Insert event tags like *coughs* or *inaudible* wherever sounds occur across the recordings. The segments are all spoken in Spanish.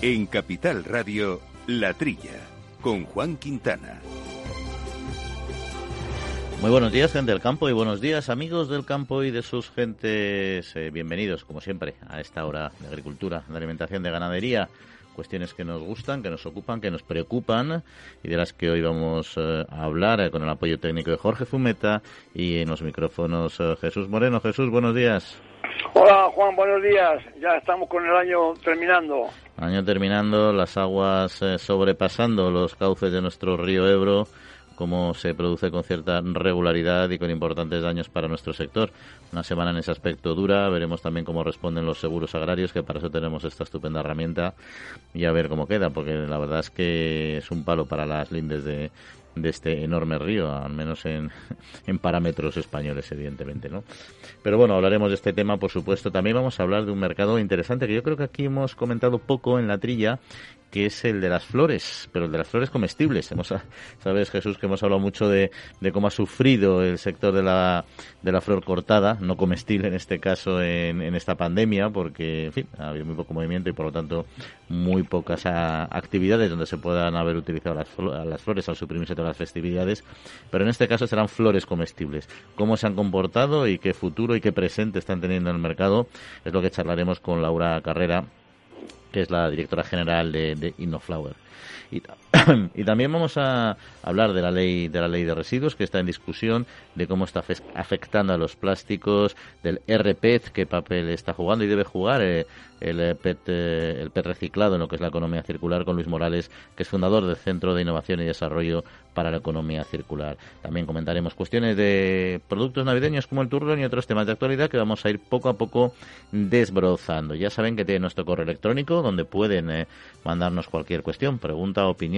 En Capital Radio, La Trilla, con Juan Quintana. Muy buenos días, gente del campo, y buenos días, amigos del campo y de sus gentes. Eh, bienvenidos, como siempre, a esta hora de agricultura, de alimentación, de ganadería. Cuestiones que nos gustan, que nos ocupan, que nos preocupan y de las que hoy vamos eh, a hablar eh, con el apoyo técnico de Jorge Fumeta y en los micrófonos Jesús Moreno. Jesús, buenos días. Hola Juan, buenos días. Ya estamos con el año terminando. Año terminando, las aguas sobrepasando los cauces de nuestro río Ebro cómo se produce con cierta regularidad y con importantes daños para nuestro sector. Una semana en ese aspecto dura, veremos también cómo responden los seguros agrarios, que para eso tenemos esta estupenda herramienta, y a ver cómo queda, porque la verdad es que es un palo para las lindes de, de este enorme río, al menos en, *laughs* en, parámetros españoles, evidentemente, ¿no? Pero bueno, hablaremos de este tema, por supuesto. También vamos a hablar de un mercado interesante que yo creo que aquí hemos comentado poco en la trilla que es el de las flores, pero el de las flores comestibles. Hemos, sabes, Jesús, que hemos hablado mucho de, de cómo ha sufrido el sector de la, de la flor cortada, no comestible en este caso, en, en esta pandemia, porque, en fin, ha habido muy poco movimiento y, por lo tanto, muy pocas actividades donde se puedan haber utilizado las, las flores al suprimirse todas las festividades. Pero en este caso serán flores comestibles. ¿Cómo se han comportado y qué futuro y qué presente están teniendo en el mercado? Es lo que charlaremos con Laura Carrera que es la directora general de, Innoflower. Y, *coughs* y, también vamos a hablar de la ley de la ley de residuos que está en discusión, de cómo está afectando a los plásticos, del RPET, qué papel está jugando y debe jugar eh, el, PET, eh, el PET reciclado en lo que es la economía circular con Luis Morales, que es fundador del Centro de Innovación y Desarrollo para la Economía Circular. También comentaremos cuestiones de productos navideños como el turrón y otros temas de actualidad que vamos a ir poco a poco desbrozando. Ya saben que tiene nuestro correo electrónico donde pueden eh, mandarnos cualquier cuestión, pregunta, opinión,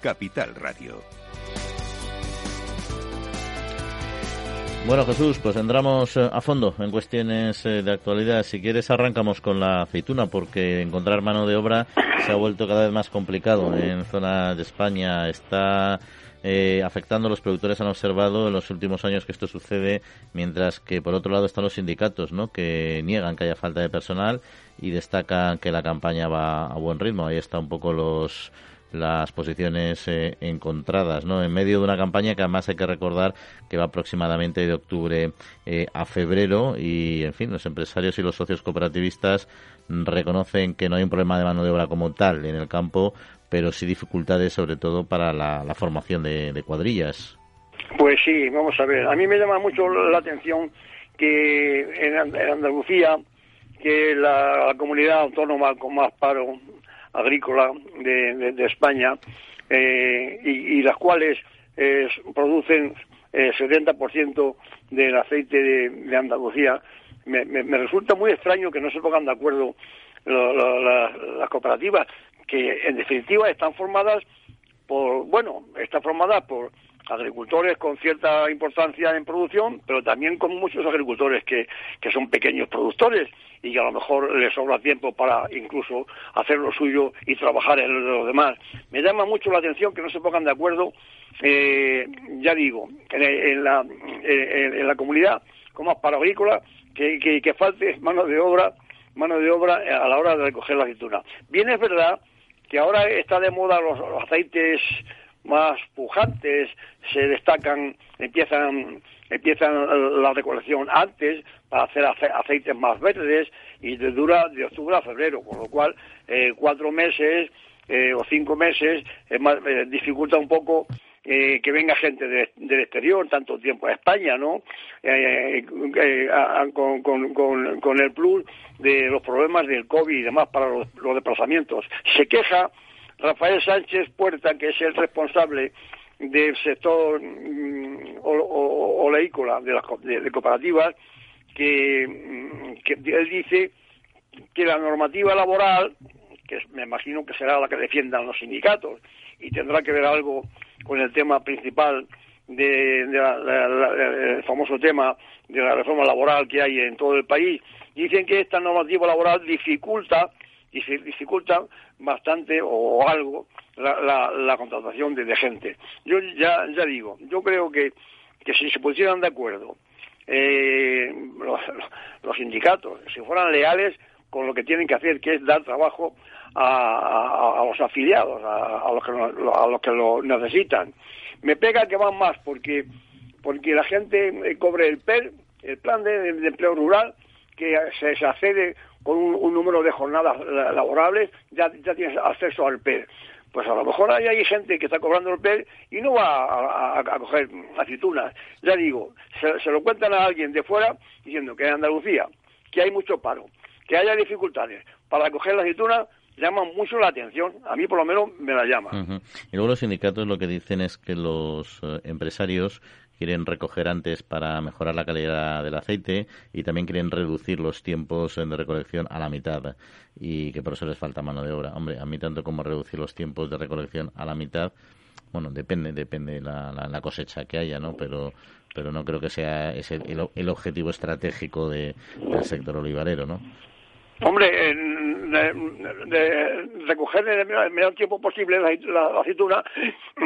Capital Radio. Bueno, Jesús, pues entramos eh, a fondo en cuestiones eh, de actualidad. Si quieres, arrancamos con la aceituna, porque encontrar mano de obra se ha vuelto cada vez más complicado en zonas de España. Está eh, afectando a los productores. Han observado en los últimos años que esto sucede, mientras que por otro lado están los sindicatos, ¿no? que niegan que haya falta de personal y destacan que la campaña va a buen ritmo. Ahí está un poco los las posiciones eh, encontradas, ¿no? En medio de una campaña que además hay que recordar que va aproximadamente de octubre eh, a febrero y, en fin, los empresarios y los socios cooperativistas reconocen que no hay un problema de mano de obra como tal en el campo, pero sí dificultades sobre todo para la, formación de, cuadrillas. Pues sí, vamos a ver. A mí me llama mucho la atención que en, Andalucía, que la comunidad autónoma con más paro agrícola de, de, España eh, y, las cuales eh, producen el eh, 70% del aceite de, Andalucía. Me, me, resulta muy extraño que no se pongan de acuerdo las cooperativas, que en definitiva están formadas por, bueno, están formadas por agricultores con cierta importancia en producción, pero también con muchos agricultores que, que son pequeños productores y que a lo mejor les sobra tiempo para incluso hacer lo suyo y trabajar en lo de los demás. Me llama mucho la atención que no se pongan de acuerdo, eh, ya digo, en, la, en, la comunidad como para agrícola, que, que, falte mano de obra mano de obra a la hora de recoger la aceituna. Bien es verdad que ahora está de moda los aceites más pujantes, se destacan, empiezan, empiezan la recolección antes para hacer aceites más verdes y dura de octubre a febrero, con lo cual eh, cuatro meses eh, o cinco meses eh, dificulta un poco que venga gente del exterior tanto tiempo a España, ¿no? Con, con, con, el plus de los problemas del COVID y demás para los, los desplazamientos. Se queja Rafael Sánchez Puerta, que es el responsable del sector mm, oleícola de las de, cooperativas, que, mm, que él dice que la normativa laboral que me imagino que será la que defiendan los sindicatos y tendrá que ver algo con el tema principal de, el famoso tema de la reforma laboral que hay en todo el país. Dicen que esta normativa laboral dificulta dificulta bastante o algo la, contratación de, gente. Yo ya, ya digo, yo creo que, que si se pusieran de acuerdo eh, los, sindicatos, si fueran leales con lo que tienen que hacer, que es dar trabajo a, los afiliados, a, los que, a los que lo necesitan. Me pega que van más porque, porque la gente eh, cobre el PER, el plan de, empleo rural, que se, se accede con un, número de jornadas laborables, ya, ya tienes acceso al PER pues a lo mejor hay, hay gente que está cobrando el PER y no va a, coger aceitunas. Ya digo, se, lo cuentan a alguien de fuera diciendo que en Andalucía, que hay mucho paro, que haya dificultades para coger la aceituna, llaman mucho la atención. A mí, por lo menos, me la llama. Y luego los sindicatos lo que dicen es que los eh, empresarios quieren recoger antes para mejorar la calidad del aceite y también quieren reducir los tiempos de recolección a la mitad y que por eso les falta mano de obra. Hombre, a mí tanto como reducir los tiempos de recolección a la mitad, bueno, depende, depende la, la, cosecha que haya, ¿no? Pero pero no creo que sea ese el, el objetivo estratégico de, del sector olivarero, ¿no? Hombre, de, recoger en el menor tiempo posible la, aceituna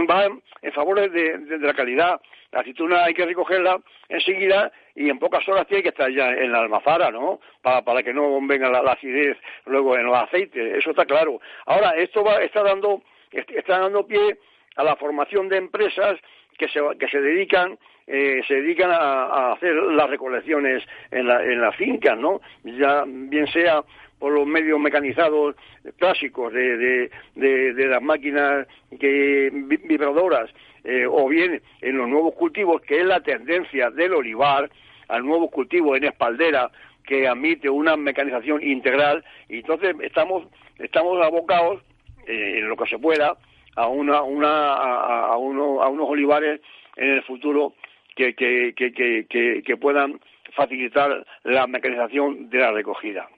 va en, favor de, la calidad. La aceituna hay que recogerla enseguida y en pocas horas tiene que estar ya en la almazara, ¿no? Para, para que no venga la, acidez luego en los aceites, eso está claro. Ahora, esto va, está dando está dando pie a la formación de empresas que se, que se dedican eh, se dedican a, hacer las recolecciones en, la, en las fincas, ¿no? Ya bien sea por los medios mecanizados clásicos de, de, las máquinas que, vibradoras eh, o bien en los nuevos cultivos, que es la tendencia del olivar al nuevo cultivo en espaldera que admite una mecanización integral y entonces estamos estamos abocados eh, en lo que se pueda a una, una a, a, uno, a unos olivares en el futuro que, que, que, que, puedan facilitar la mecanización de la recogida.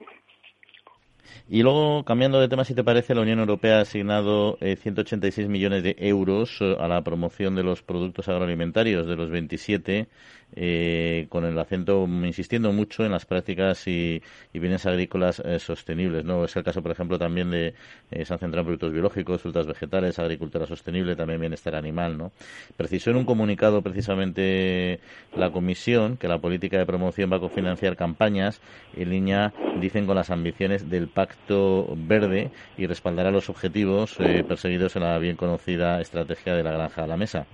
Y luego, cambiando de tema, si te parece, la Unión Europea ha asignado 186 eh, millones de euros eh, a la promoción de los productos agroalimentarios de los 27 eh, con el acento insistiendo mucho en las prácticas y, bienes agrícolas eh, sostenibles. ¿no? Es el caso, por ejemplo, también de eh, se han centrado en productos biológicos, frutas vegetales, agricultura sostenible, también bienestar animal. ¿no? Precisó en un comunicado precisamente la Comisión que la política de promoción va a cofinanciar campañas en línea, dicen, con las ambiciones del Pacto Verde y respaldará los objetivos perseguidos en la bien conocida estrategia de la granja a la mesa.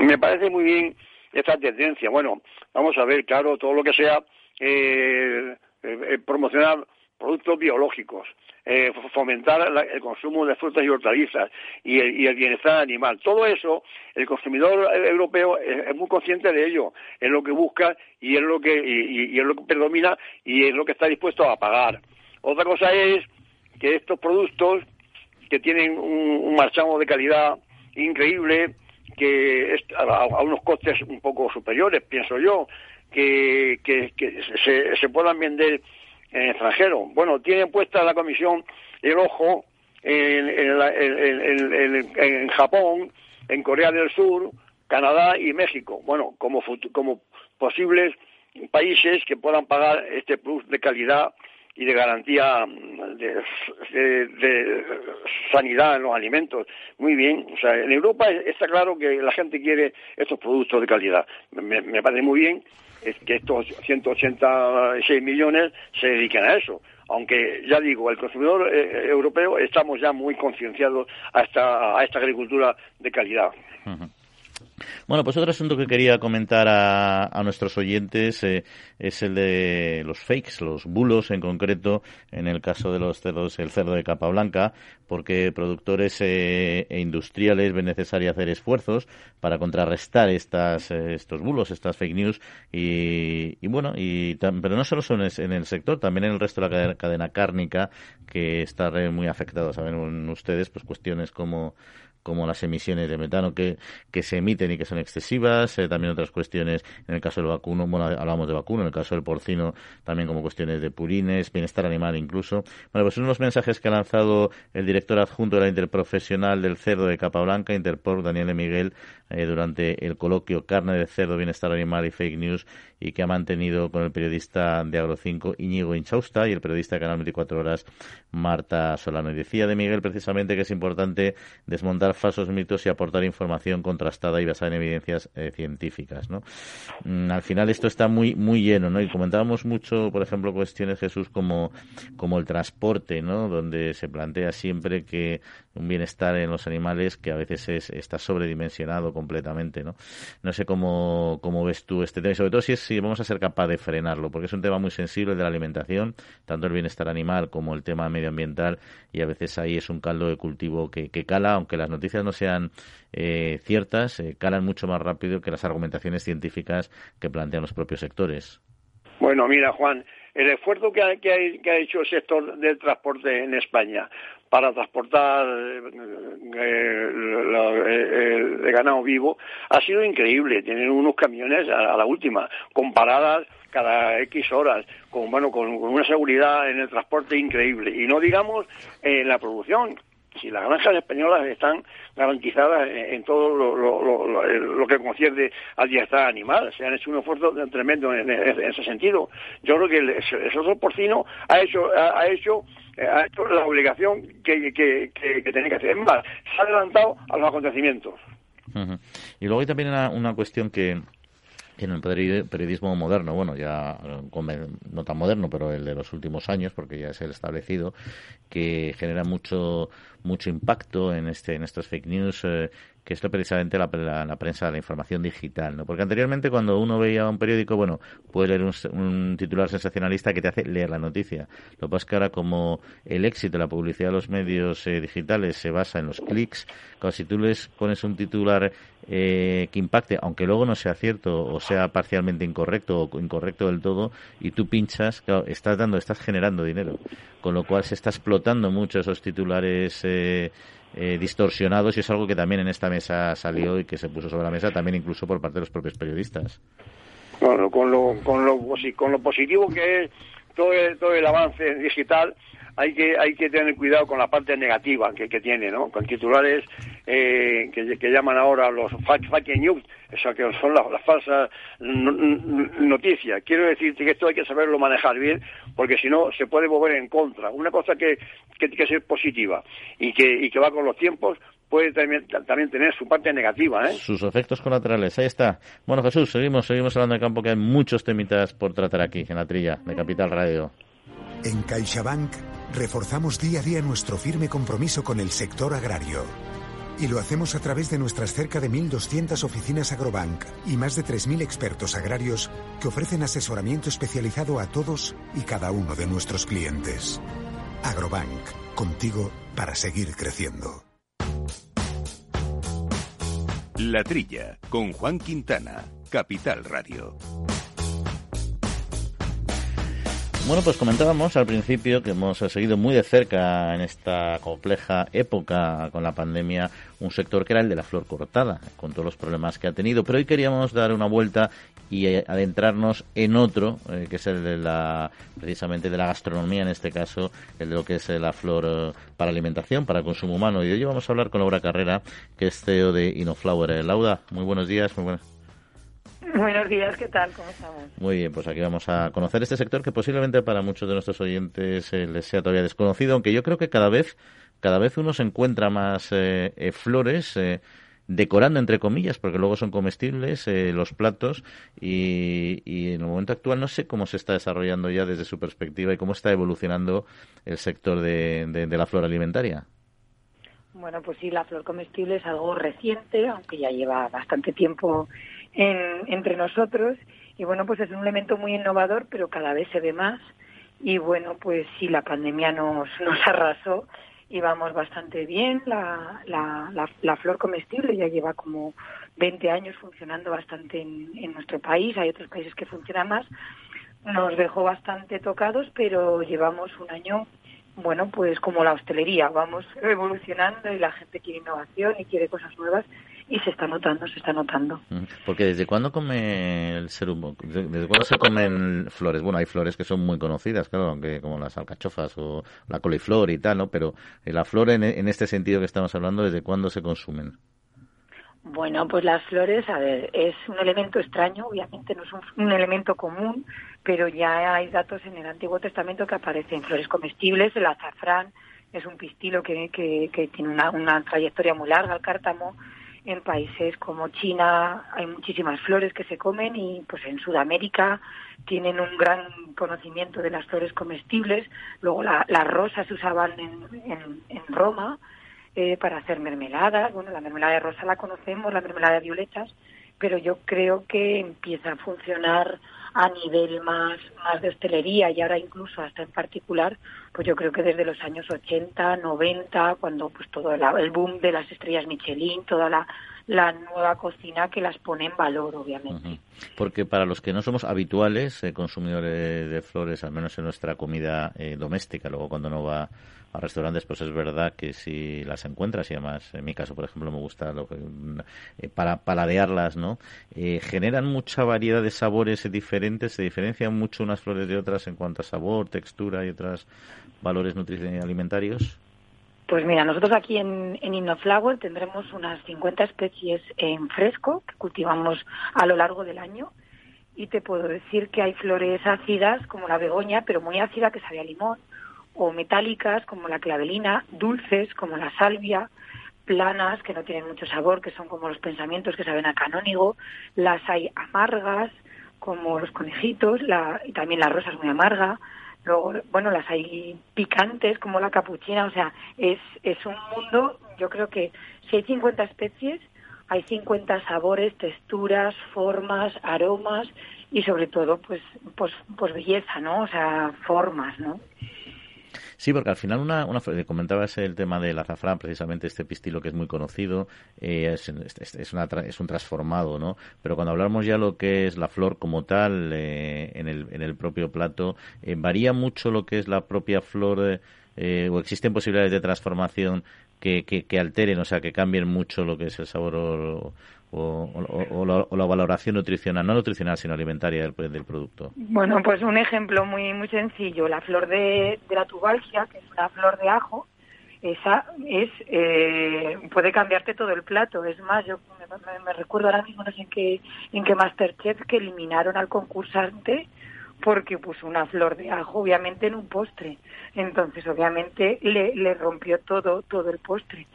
Me parece muy bien esta tendencia. Bueno, vamos a ver, claro, todo lo que sea eh, eh, promocionar productos biológicos, eh, fomentar el consumo de frutas y hortalizas y el, bienestar animal. Todo eso, el consumidor europeo es, muy consciente de ello, es lo que busca y es lo que, y, es lo que predomina y es lo que está dispuesto a pagar. Otra cosa es que estos productos que tienen un, un marchamo de calidad increíble, que a, unos costes un poco superiores, pienso yo, que, que, se, se, puedan vender en extranjero. Bueno, tiene puesta la Comisión el ojo en, en, en, Japón, en Corea del Sur, Canadá y México. Bueno, como, como posibles países que puedan pagar este plus de calidad y de garantía de, sanidad en los alimentos. Muy bien. O sea, en Europa está claro que la gente quiere estos productos de calidad. Me, parece muy bien que estos 186 millones se dediquen a eso. Aunque, ya digo, el consumidor eh, europeo estamos ya muy concienciados a esta, a esta agricultura de calidad. Bueno, pues otro asunto que quería comentar a, nuestros oyentes eh, es el de los fakes, los bulos en concreto, en el caso de los cerdos, el cerdo de capa blanca, porque productores e industriales ven necesario hacer esfuerzos para contrarrestar estas, estos bulos, estas fake news y, bueno, y, pero no solo son en el sector, también en el resto de la cadena, cárnica que está muy afectado. Saben ustedes, pues cuestiones como como las emisiones de metano que, que se emiten y que son excesivas, eh, también otras cuestiones, en el caso del vacuno, bueno, hablamos de vacuno, en el caso del porcino también como cuestiones de purines, bienestar animal incluso. Bueno, pues unos mensajes que ha lanzado el director adjunto de la Interprofesional del Cerdo de Capablanca, Interpor, Daniel Miguel, eh, durante el coloquio Carne de Cerdo, Bienestar Animal y Fake News y que ha mantenido con el periodista de Agro5 Íñigo Inchausta y el periodista de Canal 24 Horas Marta Solano. Y decía de Miguel precisamente que es importante desmontar falsos mitos y aportar información contrastada y basada en evidencias eh, científicas. ¿no? Mm, al final esto está muy muy lleno, ¿no? Y comentábamos mucho, por ejemplo, cuestiones, Jesús, como, como el transporte, ¿no? Donde se plantea siempre que un bienestar en los animales que a veces es, está sobredimensionado completamente, ¿no? No sé cómo, cómo ves tú este tema y sobre todo si, es, si vamos a ser capaz de frenarlo, porque es un tema muy sensible de la alimentación, tanto el bienestar animal como el tema medioambiental y a veces ahí es un caldo de cultivo que, que cala, aunque las noticias no sean eh, ciertas, eh, calan mucho más rápido que las argumentaciones científicas que plantean los propios sectores. Bueno, mira, Juan, el esfuerzo que ha, que, ha, hecho el sector del transporte en España para transportar eh, el, ganado vivo ha sido increíble. Tienen unos camiones a, la última, con paradas cada X horas, con, bueno, con, una seguridad en el transporte increíble. Y no digamos en la producción, si las granjas españolas están garantizadas en, todo lo, que concierne al bienestar animal, se han hecho un esfuerzo tremendo en, ese sentido. Yo creo que el, sector porcino ha hecho, ha, hecho ha hecho la obligación que, que, que, tenía que hacer. Es más, se ha adelantado a los acontecimientos. Y luego hay también una cuestión que, en el periodismo moderno, bueno, ya no tan moderno, pero el de los últimos años, porque ya es el establecido, que genera mucho mucho impacto en este en estos fake news eh, que es precisamente la, la, prensa, la información digital, ¿no? Porque anteriormente cuando uno veía un periódico, bueno, puede leer un, titular sensacionalista que te hace leer la noticia. Lo que pasa es que ahora como el éxito de la publicidad de los medios eh, digitales se basa en los clics, claro, si tú les pones un titular eh, que impacte, aunque luego no sea cierto o sea parcialmente incorrecto o incorrecto del todo, y tú pinchas, claro, estás dando, estás generando dinero, con lo cual se está explotando mucho esos titulares eh, distorsionados y es algo que también en esta mesa salió y que se puso sobre la mesa también incluso por parte de los propios periodistas. Bueno, con lo, con lo, con lo positivo que es todo todo el avance digital, hay que hay que tener cuidado con la parte negativa que, que tiene, ¿no? Con titulares eh, que, que, llaman ahora los fake news, eso que son las, falsas noticias. Quiero decirte que esto hay que saberlo manejar bien, porque si no se puede mover en contra. Una cosa que, que tiene que ser positiva y que, y que va con los tiempos, puede también, también tener su parte negativa. ¿eh? Sus efectos colaterales, ahí está. Bueno, Jesús, seguimos, seguimos hablando de campo, que hay muchos temitas por tratar aquí, en la trilla de Capital Radio. En CaixaBank reforzamos día a día nuestro firme compromiso con el sector agrario. Y lo hacemos a través de nuestras cerca de 1.200 oficinas Agrobank y más de 3.000 expertos agrarios que ofrecen asesoramiento especializado a todos y cada uno de nuestros clientes. Agrobank, contigo para seguir creciendo. La Trilla, con Juan Quintana, Capital Radio. Bueno, pues comentábamos al principio que hemos seguido muy de cerca en esta compleja época con la pandemia un sector que era el de la flor cortada, con todos los problemas que ha tenido. Pero hoy queríamos dar una vuelta y eh, adentrarnos en otro, eh, que es el de la, precisamente de la gastronomía, en este caso, el de lo que es eh, la flor para alimentación, para consumo humano. Y hoy vamos a hablar con Laura Carrera, que es CEO de Inoflower. Laura, muy buenos días, muy buenas. *laughs* Buenos días, ¿qué tal? ¿Cómo estamos? Muy bien, pues aquí vamos a conocer este sector que posiblemente para muchos de nuestros oyentes eh, les sea todavía desconocido, aunque yo creo que cada vez, cada vez uno se encuentra más eh, eh, flores decorando entre comillas, porque luego son comestibles los platos y, en el momento actual no sé cómo se está desarrollando ya desde su perspectiva y cómo está evolucionando el sector de, de la flor alimentaria. Bueno, pues sí, la flor comestible es algo reciente, aunque ya lleva bastante tiempo entre nosotros y bueno, pues es un elemento muy innovador, pero cada vez se ve más y bueno, pues sí, la pandemia nos, nos arrasó y vamos bastante bien. La, la, la, flor comestible ya lleva como 20 años funcionando bastante en, en nuestro país. Hay otros países que funcionan más. Nos dejó bastante tocados, pero llevamos un año bueno, pues como la hostelería, vamos evolucionando y la gente quiere innovación y quiere cosas nuevas y se está notando, se está notando. Porque desde cuándo come el ser humano, desde cuándo se comen flores. Bueno, hay flores que son muy conocidas, claro, aunque como las alcachofas o la coliflor y tal, ¿no? Pero eh, la flor en, en este sentido que estamos hablando, ¿desde cuándo se consumen? Bueno, pues las flores, a ver, es un elemento extraño, obviamente no es un, elemento común, pero ya hay datos en el Antiguo Testamento que aparecen flores comestibles, el azafrán es un pistilo que, que, tiene una, una trayectoria muy larga, el cártamo, en países como China hay muchísimas flores que se comen y pues en Sudamérica tienen un gran conocimiento de las flores comestibles. Luego las rosas se usaban en, en, Roma eh, para hacer mermeladas. Bueno, la mermelada de rosa la conocemos, la mermelada de violetas, pero yo creo que empieza a funcionar a nivel más, más de hostelería y ahora incluso hasta en particular, pues yo creo que desde los años 80, 90, cuando pues todo el, boom de las estrellas Michelin, toda la, nueva cocina que las pone en valor, obviamente. Porque para los que no somos habituales eh, consumidores de flores, al menos en nuestra comida eh, doméstica, luego cuando no va a restaurantes, pues es verdad que si las encuentras, y además en mi caso, por ejemplo, me gusta lo que, eh, para paladearlas, ¿no? Eh, generan mucha variedad de sabores diferentes, se diferencian mucho unas flores de otras en cuanto a sabor, textura y otros valores nutricionales alimentarios. Pues mira, nosotros aquí en, en InnoFlower tendremos unas 50 especies en fresco que cultivamos a lo largo del año y te puedo decir que hay flores ácidas como la begoña, pero muy ácida que sabe a limón, o metálicas como la clavelina, dulces como la salvia, planas que no tienen mucho sabor, que son como los pensamientos que saben a canónigo, las hay amargas como los conejitos, la, y también la rosa es muy amarga, luego, bueno, las hay picantes como la capuchina, o sea, es, es un mundo, yo creo que si hay 50 especies, hay 50 sabores, texturas, formas, aromas y sobre todo, pues, pues, pues belleza, ¿no? O sea, formas, ¿no? Sí, porque al final una, una comentabas el tema del azafrán, precisamente este pistilo que es muy conocido, eh, es, es, un transformado, ¿no? Pero cuando hablamos ya lo que es la flor como tal eh, en, el, en el propio plato, eh, varía mucho lo que es la propia flor o existen posibilidades de transformación que, alteren, o sea, que cambien mucho lo que es el sabor o, o, la, valoración nutricional, no nutricional, sino alimentaria del, del, producto? Bueno, pues un ejemplo muy muy sencillo. La flor de, de la tubalgia, que es una flor de ajo, esa es eh, puede cambiarte todo el plato. Es más, yo me, recuerdo ahora mismo, en qué, en qué Masterchef, que eliminaron al concursante porque puso una flor de ajo, obviamente, en un postre. Entonces, obviamente, le, le rompió todo, todo el postre.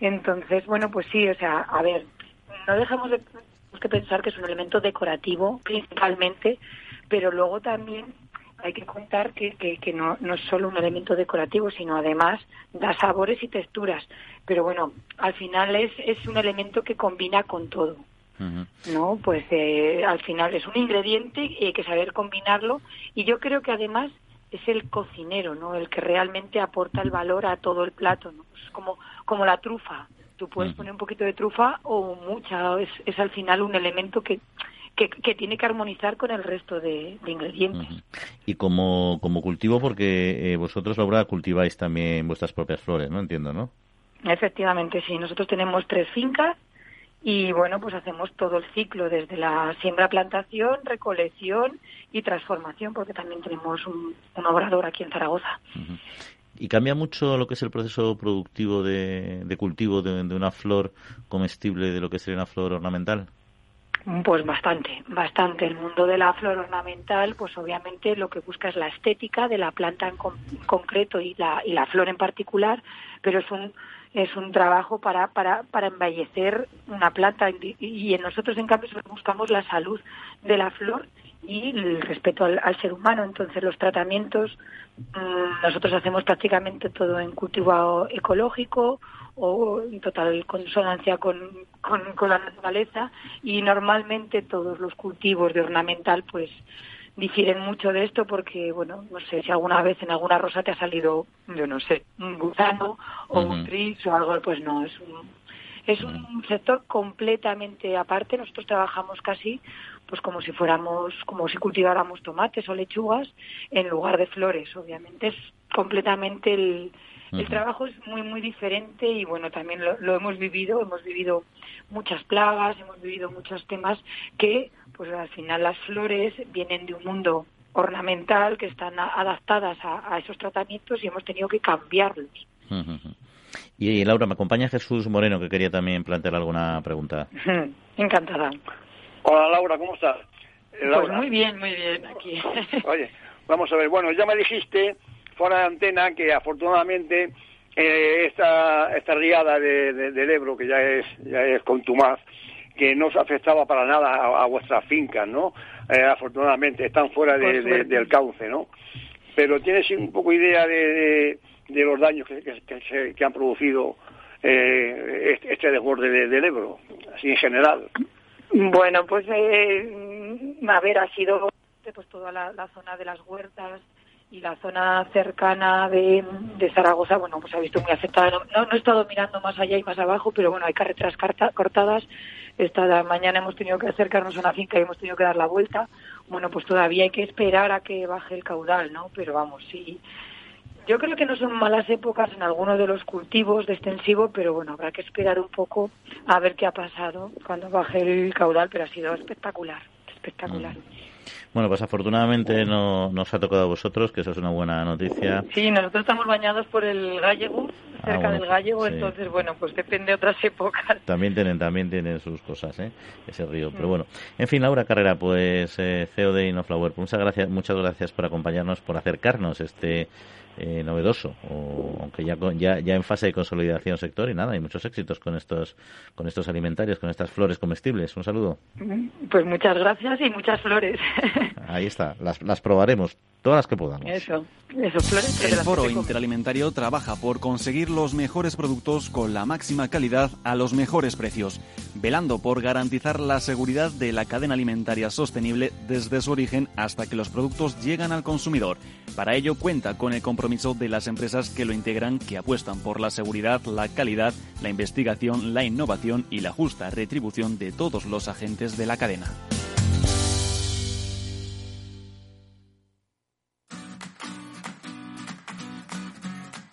Entonces, bueno, pues sí, o sea, a ver, no dejamos de que pensar que es un elemento decorativo principalmente, pero luego también hay que contar que, que, no, no es solo un elemento decorativo, sino además da sabores y texturas. Pero bueno, al final es, es un elemento que combina con todo. ¿No? Pues eh, al final es un ingrediente y hay que saber combinarlo. Y yo creo que además es el cocinero, ¿no? El que realmente aporta el valor a todo el plato, ¿no? Es como, como la trufa. Tú puedes poner un poquito de trufa o mucha, es, es al final un elemento que, que, tiene que armonizar con el resto de, ingredientes. Y como, como cultivo, porque eh, vosotros, Laura, cultiváis también vuestras propias flores, ¿no? Entiendo, ¿no? Efectivamente, sí. Nosotros tenemos tres fincas y, bueno, pues hacemos todo el ciclo, desde la siembra, plantación, recolección y transformación, porque también tenemos un, obrador aquí en Zaragoza. ¿Y cambia mucho lo que es el proceso productivo de, cultivo de, una flor comestible de lo que sería una flor ornamental? Pues bastante, bastante. El mundo de la flor ornamental, pues obviamente lo que busca es la estética de la planta en, concreto y la, y la flor en particular, pero es un es un trabajo para, para, para embellecer una planta y en nosotros en cambio buscamos la salud de la flor y el respeto al, ser humano. Entonces los tratamientos mm, nosotros hacemos prácticamente todo en cultivo ecológico o en total consonancia con, con, la naturaleza y normalmente todos los cultivos de ornamental pues difieren mucho de esto porque, bueno, no sé si alguna vez en alguna rosa te ha salido, yo no sé, un gusano o un tris o algo, pues no, es un, es un sector completamente aparte. Nosotros trabajamos casi pues como si fuéramos, como si cultiváramos tomates o lechugas en lugar de flores. Obviamente es completamente el, el trabajo es muy muy diferente y bueno también lo, lo, hemos vivido, hemos vivido muchas plagas, hemos vivido muchos temas que pues al final las flores vienen de un mundo ornamental que están adaptadas a, esos tratamientos y hemos tenido que cambiarlos. Y Laura, me acompaña Jesús Moreno que quería también plantear alguna pregunta. *laughs* Encantada. Hola Laura, ¿cómo estás? Eh, pues muy bien, muy bien, aquí. *laughs* Oye, vamos a ver, bueno, ya me dijiste fuera de antena que afortunadamente eh, esta, esta riada de, del Ebro, que ya es, ya es contumaz, que no se afectaba para nada a, vuestras fincas, ¿no? Eh, afortunadamente, están fuera del cauce, ¿no? Pero tienes un poco idea de, de, los daños que, que, que han producido eh, este, este desborde del Ebro, así en general. Bueno, pues eh, a ver, ha sido pues toda la, zona de las huertas y la zona cercana de, Zaragoza, bueno, pues ha visto muy afectada. No, he estado mirando más allá y más abajo, pero bueno, hay carreteras cortadas. Esta mañana hemos tenido que acercarnos a una finca y hemos tenido que dar la vuelta. Bueno, pues todavía hay que esperar a que baje el caudal, ¿no? Pero vamos, sí, yo creo que no son malas épocas en algunos de los cultivos de extensivo, pero bueno, habrá que esperar un poco a ver qué ha pasado cuando baje el caudal, pero ha sido espectacular, espectacular. Mm. Bueno, pues afortunadamente no nos ha tocado a vosotros, que eso es una buena noticia. Sí, nosotros estamos bañados por el gallego, cerca ah, del gallego, entonces bueno, pues depende de otras épocas. También tienen, también tienen sus cosas, ¿eh? ese río. Pero mm. bueno, en fin, Laura Carrera, pues eh, CEO de Inoflower, pues muchas gracias, muchas gracias por acompañarnos, por acercarnos este eh, novedoso, o, aunque ya, ya, ya en fase de consolidación sector y nada, hay muchos éxitos con estos, con estos alimentarios, con estas flores comestibles. Un saludo. Pues muchas gracias y muchas flores. *laughs* Ahí está, las, las probaremos, todas las que podamos. Eso, eso, flores. El Foro Interalimentario trabaja por conseguir los mejores productos con la máxima calidad a los mejores precios, velando por garantizar la seguridad de la cadena alimentaria sostenible desde su origen hasta que los productos llegan al consumidor. Para ello cuenta con el compromiso de las empresas que lo integran que apuestan por la seguridad, la calidad, la investigación, la innovación y la justa retribución de todos los agentes de la cadena.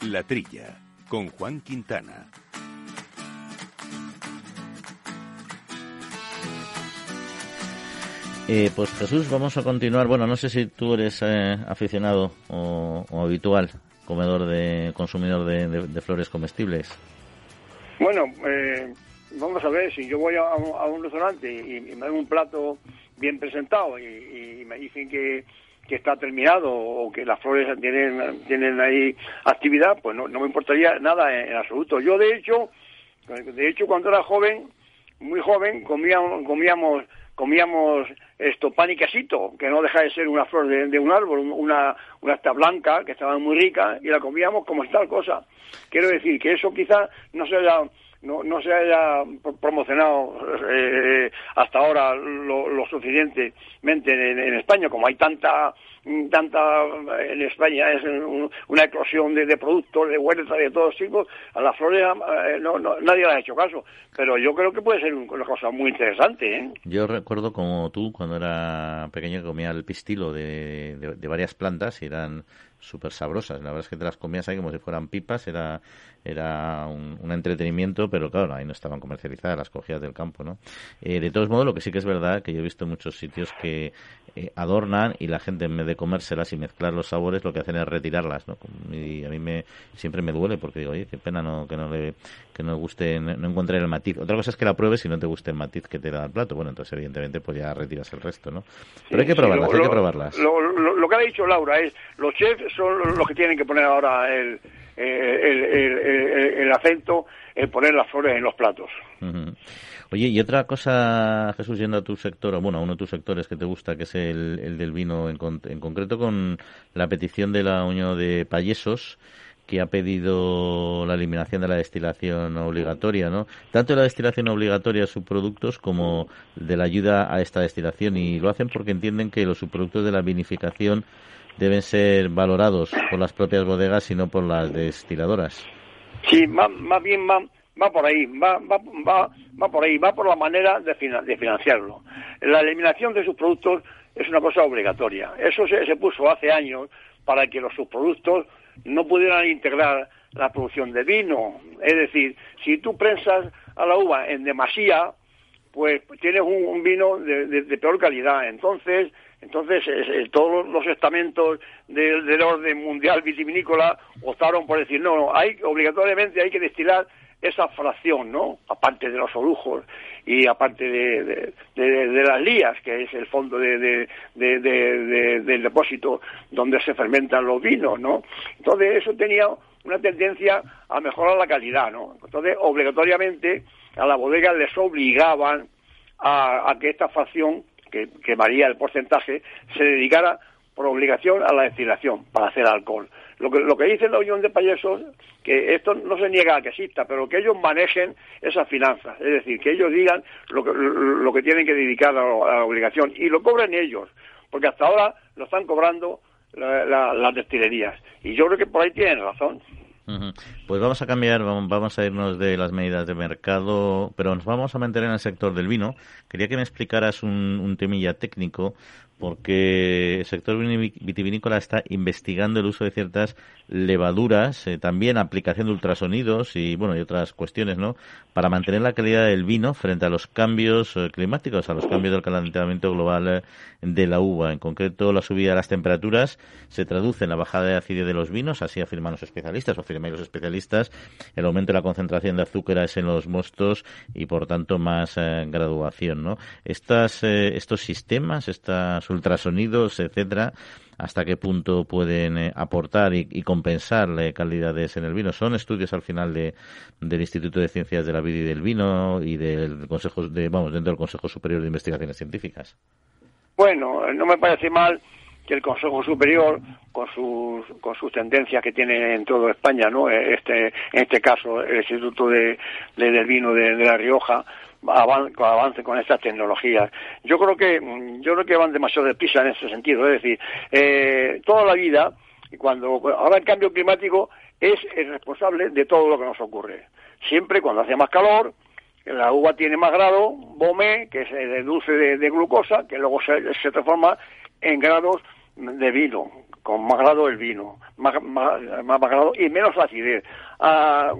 La Trilla, con Juan Quintana. Eh, pues Jesús, vamos a continuar. Bueno, no sé si tú eres eh, aficionado o, habitual comedor de consumidor de, flores comestibles. Bueno, eh, vamos a ver, si yo voy a, un restaurante y, me dan un plato bien presentado y, me dicen que, está terminado o que las flores tienen, tienen ahí actividad, pues no, me importaría nada en, absoluto. Yo, de hecho, de hecho, cuando era joven, muy joven, comíamos, comíamos comíamos esto pan y quesito, que no deja de ser una flor de, un árbol, una, una esta blanca, que estaba muy rica, y la comíamos como tal cosa. Quiero decir que eso quizás no se haya, no, no se haya promocionado eh, hasta ahora lo, lo suficientemente en, España, como hay tanta tanta en España es una eclosión de, productos, de huertas de todos tipos, a las flores eh, no, nadie le ha hecho caso, pero yo creo que puede ser una cosa muy interesante. ¿eh? Yo recuerdo como tú, cuando era pequeño, comía el pistilo de, de varias plantas y eran súper sabrosas. La verdad es que te las comías ahí como si fueran pipas, era, era un, entretenimiento, pero claro, ahí no estaban comercializadas, las cogías del campo, ¿no? Eh, de todos modos, lo que sí que es verdad, que yo he visto muchos sitios que eh, adornan y la gente en vez de comérselas y mezclar los sabores, lo que hacen es retirarlas, ¿no? Y a mí me, siempre me duele porque digo, oye, qué pena no, que no le, que no guste, no, encontrar el matiz. Otra cosa es que la pruebes y no te guste el matiz que te da el plato. Bueno, entonces evidentemente pues ya retiras el resto, ¿no? Pero hay que probarlas, hay que probarlas. Lo, lo, que ha dicho Laura es, los chefs son los que tienen que poner ahora el, el, el, acento en poner las flores en los platos. Oye, y otra cosa, Jesús, yendo a tu sector, bueno, a uno de tus sectores que te gusta, que es el, del vino, en, en concreto con la petición de la Unión de Payesos, que ha pedido la eliminación de la destilación obligatoria, ¿no? Tanto de la destilación obligatoria de subproductos como de la ayuda a esta destilación y lo hacen porque entienden que los subproductos de la vinificación deben ser valorados por las propias bodegas y no por las destiladoras. Sí, más, bien va, va por ahí, va, va, va, va por ahí, va por la manera de, de financiarlo. La eliminación de sus productos es una cosa obligatoria. Eso se, se puso hace años para que los subproductos no pudieran integrar la producción de vino. Es decir, si tú prensas a la uva en demasía, pues tienes un, vino de, peor calidad. Entonces, entonces todos los estamentos del, orden mundial vitivinícola optaron por decir, no, hay, obligatoriamente hay que destilar esa fracción, ¿no? Aparte de los olujos y aparte de, las lías, que es el fondo del depósito donde se fermentan los vinos, ¿no? Entonces eso tenía una tendencia a mejorar la calidad, ¿no? Entonces obligatoriamente a la bodega les obligaban a, que esta fracción, que, que varía el porcentaje, se dedicara por obligación a la destilación para hacer alcohol. Lo que, lo que dice la Unión de Payesos, que esto no se niega a que exista, pero que ellos manejen esas finanzas, es decir, que ellos digan lo que, lo que tienen que dedicar a, la obligación y lo cobren ellos, porque hasta ahora lo están cobrando las destilerías. Y yo creo que por ahí tienen razón. Pues vamos a cambiar, vamos a irnos de las medidas de mercado, pero nos vamos a mantener en el sector del vino. Quería que me explicaras un, un temilla técnico porque el sector vitivinícola está investigando el uso de ciertas levaduras, eh, también aplicación de ultrasonidos y bueno y otras cuestiones, ¿no? Para mantener la calidad del vino frente a los cambios eh, climáticos, a los cambios del calentamiento global eh, de la uva. En concreto, la subida de las temperaturas se traduce en la bajada de acidez de los vinos, así afirman los especialistas, o afirman los especialistas, el aumento de la concentración de azúcares en los mostos y por tanto más graduación, ¿no? Estas, estos sistemas, estas ultrasonidos, etcétera, hasta qué punto pueden eh, aportar y, compensar calidades en el vino. Son estudios al final de, del Instituto de Ciencias de la Vida y del Vino y del Consejo de, vamos, dentro del Consejo Superior de Investigaciones Científicas. Bueno, no me parece mal que el Consejo Superior, con sus, con sus tendencias que tiene en toda España, ¿no? Este, en este caso, el Instituto de, del Vino de La Rioja, avance con estas tecnologías. Yo creo que yo creo que van demasiado deprisa en ese sentido. Es decir, eh, toda la vida, cuando ahora el cambio climático es el responsable de todo lo que nos ocurre. Siempre cuando hace más calor, la uva tiene más grado, BOME, que se deduce de, glucosa, que luego se, transforma en grados de vino, con más grado el vino, más, más, más grado y menos acidez. Ah,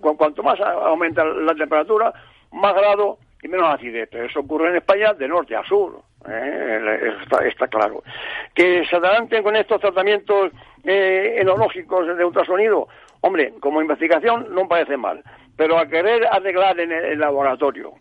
cuanto más aumenta la temperatura, más grado y menos acidez. Pero eso ocurre en España de norte a sur. ¿eh? Está, claro. Que se adelanten con estos tratamientos eh, enológicos de ultrasonido, hombre, como investigación no parece mal. Pero a querer arreglar en el, laboratorio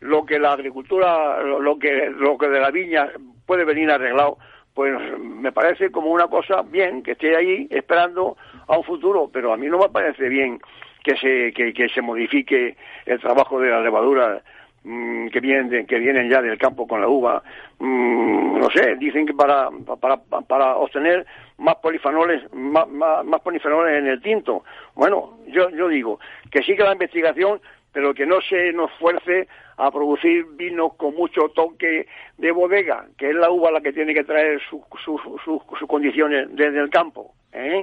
lo que la agricultura, lo que, lo que de la viña puede venir arreglado, pues me parece como una cosa bien, que esté ahí esperando a un futuro, pero a mí no me parece bien que se, que, se modifique el trabajo de la levadura mm, que vienen que vienen ya del campo con la uva mm, no sé dicen que para para, para obtener más polifenoles más, más, polifenoles en el tinto bueno yo yo digo que siga la investigación pero que no se nos fuerce a producir vinos con mucho toque de bodega, que es la uva la que tiene que traer sus sus condiciones desde el campo. ¿eh?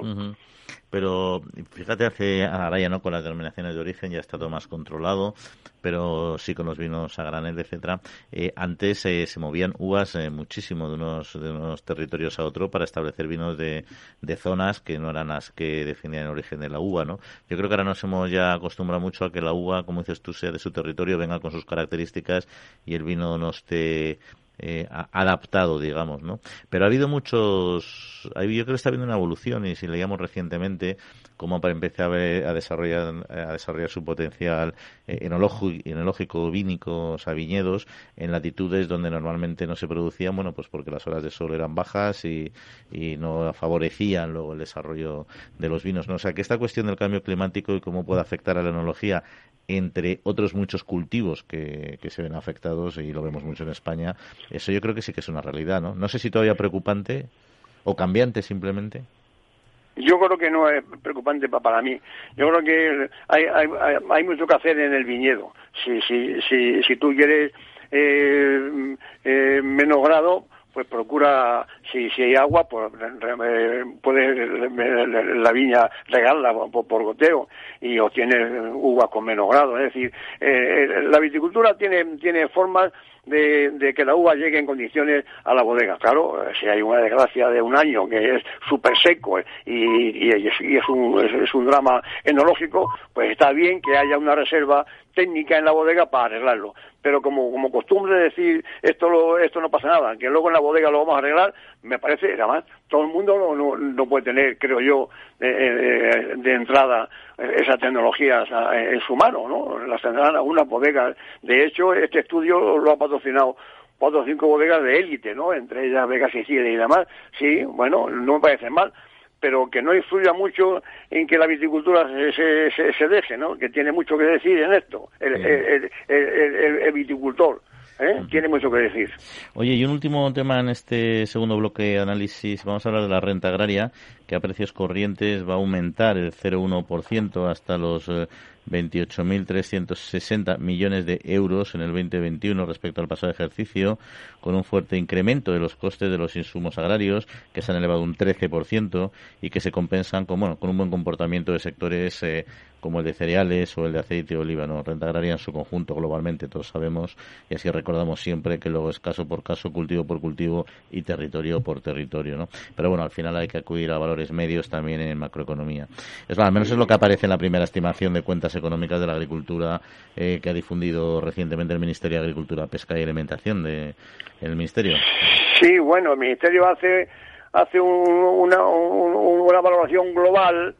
Pero fíjate, hace ahora ya no con las denominaciones de origen ya está todo más controlado, pero sí con los vinos a granel, etcétera. Eh, antes eh, se movían uvas eh, muchísimo de unos, de unos territorios a otro para establecer vinos de, de zonas que no eran las que definían el origen de la uva, ¿no? Yo creo que ahora nos hemos ya acostumbrado mucho a que la uva, como dices tú, sea de su territorio, venga con sus características y el vino no esté eh, adaptado, digamos, ¿no? Pero ha habido muchos, yo creo que está habiendo una evolución y si leíamos recientemente cómo para empezar a, desarrollar a desarrollar su potencial eh, enológico, vínico, o viñedos en latitudes donde normalmente no se producían, bueno, pues porque las horas de sol eran bajas y, y no favorecían luego el desarrollo de los vinos, ¿no? O sea, que esta cuestión del cambio climático y cómo puede afectar a la enología entre otros muchos cultivos que, se ven afectados y lo vemos mucho en España, eso yo creo que sí que es una realidad, ¿no? No sé si todavía preocupante o cambiante simplemente. yo creo que no es preocupante para mí. Yo creo que hay, hay, hay mucho que hacer en el viñedo. Si, si, si, si tú quieres eh, eh, menos grado, pues procura, si, si hay agua, pues puede la viña regarla por, goteo y obtiene uvas con menos grado. Es decir, eh, la viticultura tiene, tiene formas de, que la uva llegue en condiciones a la bodega. Claro, si hay una desgracia de un año que es súper seco y, es, un, es, un drama enológico, pues está bien que haya una reserva técnica en la bodega para arreglarlo. Pero como, como costumbre decir esto esto no pasa nada, que luego en la bodega lo vamos a arreglar, me parece, además, todo el mundo no, no, puede tener, creo yo, de, de entrada esas tecnologías en su mano, ¿no? Las tendrán algunas bodegas. De hecho, este estudio lo ha patrocinado cuatro o cinco bodegas de élite, ¿no? Entre ellas Vega Sicilia y demás. Sí, bueno, no me parece mal pero que no influya mucho en que la viticultura se, se, se deje, ¿no? Que tiene mucho que decir en esto, el, el, el, el viticultor. ¿Eh? Tiene mucho que decir. Oye, y un último tema en este segundo bloque de análisis. Vamos a hablar de la renta agraria, que a precios corrientes va a aumentar el 0,1% hasta los eh, 28.360 millones de euros en el 2021 respecto al pasado ejercicio, con un fuerte incremento de los costes de los insumos agrarios, que se han elevado un 13% y que se compensan con, bueno, con un buen comportamiento de sectores eh, como el de cereales o el de aceite de oliva. ¿no? Renta agraria en su conjunto, globalmente, todos sabemos, y así recordamos siempre que luego es caso por caso, cultivo por cultivo y territorio por territorio. ¿no? Pero bueno, al final hay que acudir a valores medios también en macroeconomía. Es, al menos es lo que aparece en la primera estimación de cuentas económicas de la agricultura eh, que ha difundido recientemente el Ministerio de Agricultura, Pesca y Alimentación de el Ministerio. Sí, bueno, el Ministerio hace hace una, una valoración global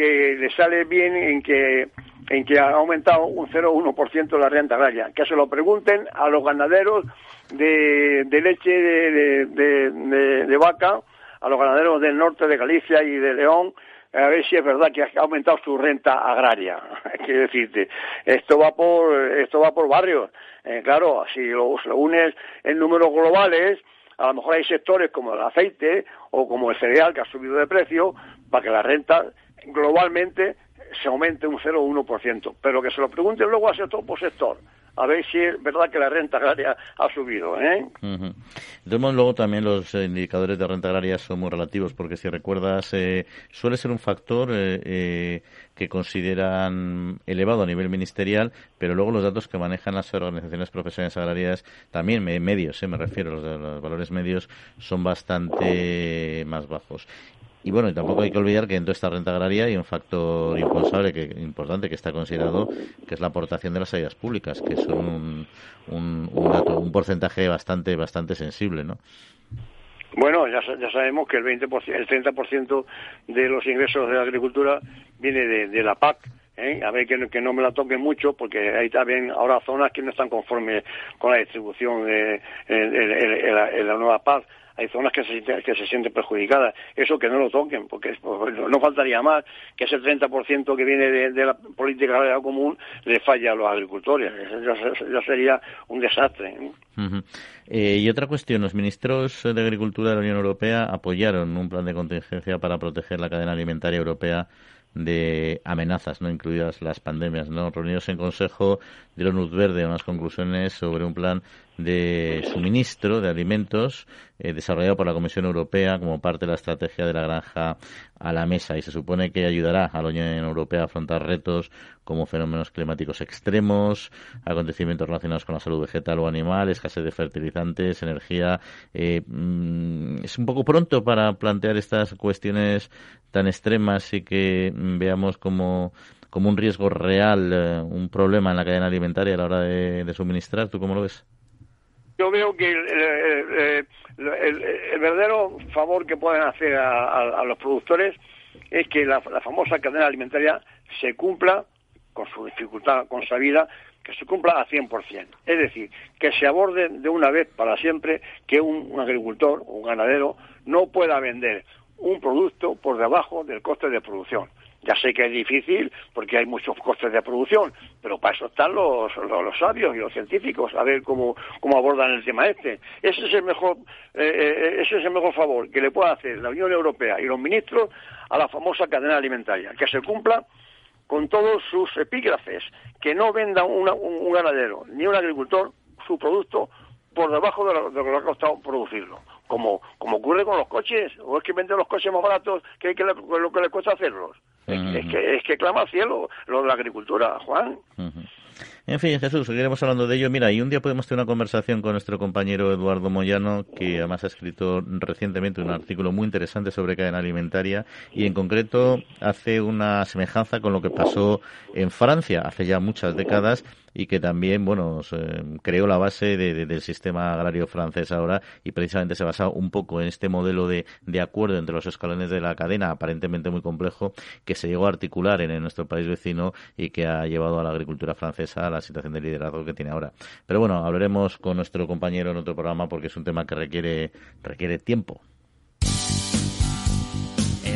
que le sale bien en que en que ha aumentado un 0,1% la renta agraria. Que se lo pregunten a los ganaderos de, leche de, vaca, a los ganaderos del norte de Galicia y de León, a ver si es verdad que ha aumentado su renta agraria. *laughs* Quiero decirte, esto va por, esto va por barrios. Eh, claro, si lo, unes en números globales, a lo mejor hay sectores como el aceite o como el cereal que ha subido de precio para que la renta globalmente se aumente un 0,1%. Pero que se lo pregunten luego a sector por sector a ver si es verdad que la renta agraria ha subido. ¿eh? luego también los indicadores de renta agraria son muy relativos, porque si recuerdas, eh, suele ser un factor eh, eh, que consideran elevado a nivel ministerial, pero luego los datos que manejan las organizaciones profesionales agrarias, también medios, me refiero, los, los valores medios, son bastante más bajos. Y bueno, y tampoco hay que olvidar que en toda esta renta agraria hay un factor impensable, que, importante que está considerado, que es la aportación de las ayudas públicas, que son un, un, un, porcentaje bastante bastante sensible, ¿no? Bueno, ya, ya sabemos que el 20%, el 30% de los ingresos de la agricultura viene de, la PAC, ¿eh? a ver que, que, no me la toquen mucho porque hay también ahora zonas que no están conformes con la distribución de, de la, nueva PAC hay zonas que se, que se sienten perjudicadas. Eso que no lo toquen, porque pues, no faltaría más que ese 30% que viene de, la política agraria común le falla a los agricultores. Eso ya, sería un desastre. Eh, y otra cuestión, los ministros de Agricultura de la Unión Europea apoyaron un plan de contingencia para proteger la cadena alimentaria europea de amenazas, no incluidas las pandemias, no reunidos en consejo dieron luz verde a unas conclusiones sobre un plan de suministro de alimentos eh, desarrollado por la Comisión Europea como parte de la estrategia de la granja a la mesa y se supone que ayudará a la Unión Europea a afrontar retos como fenómenos climáticos extremos, acontecimientos relacionados con la salud vegetal o animal, escasez de fertilizantes, energía. Eh, mm, es un poco pronto para plantear estas cuestiones tan extremas y que veamos como como un riesgo real, eh, un problema en la cadena alimentaria a la hora de suministrar. ¿Tú cómo lo ves? Yo veo que el, verdadero favor que pueden hacer a, los productores es que la, famosa cadena alimentaria se cumpla con su dificultad con vida, que se cumpla a 100%. Es decir, que se aborde de una vez para siempre que un, un agricultor, un ganadero, no pueda vender un producto por debajo del coste de producción. Ya sé que es difícil porque hay muchos costes de producción, pero para eso están los, los, sabios y los científicos, a ver cómo, cómo abordan el tema este. Ese es el mejor, eh, eh, ese es el mejor favor que le puede hacer la Unión Europea y los ministros a la famosa cadena alimentaria, que se cumpla con todos sus epígrafes, que no venda un, ganadero ni un agricultor su producto por debajo de lo, que le ha costado producirlo, como, como ocurre con los coches, o es que venden los coches más baratos que, que lo que le cuesta hacerlos. es, que, es que clama al cielo lo de la agricultura, Juan. En fin, Jesús, seguiremos hablando de ello. Mira, y un día podemos tener una conversación con nuestro compañero Eduardo Moyano, que además ha escrito recientemente un artículo muy interesante sobre cadena alimentaria y en concreto hace una semejanza con lo que pasó en Francia hace ya muchas décadas y que también, bueno, creó la base del sistema agrario francés ahora y precisamente se basa un poco en este modelo de, acuerdo entre los escalones de la cadena, aparentemente muy complejo, que se llegó a articular en, nuestro país vecino y que ha llevado a la agricultura francesa a la situación de liderazgo que tiene ahora. Pero bueno, hablaremos con nuestro compañero en otro programa porque es un tema que requiere, requiere tiempo.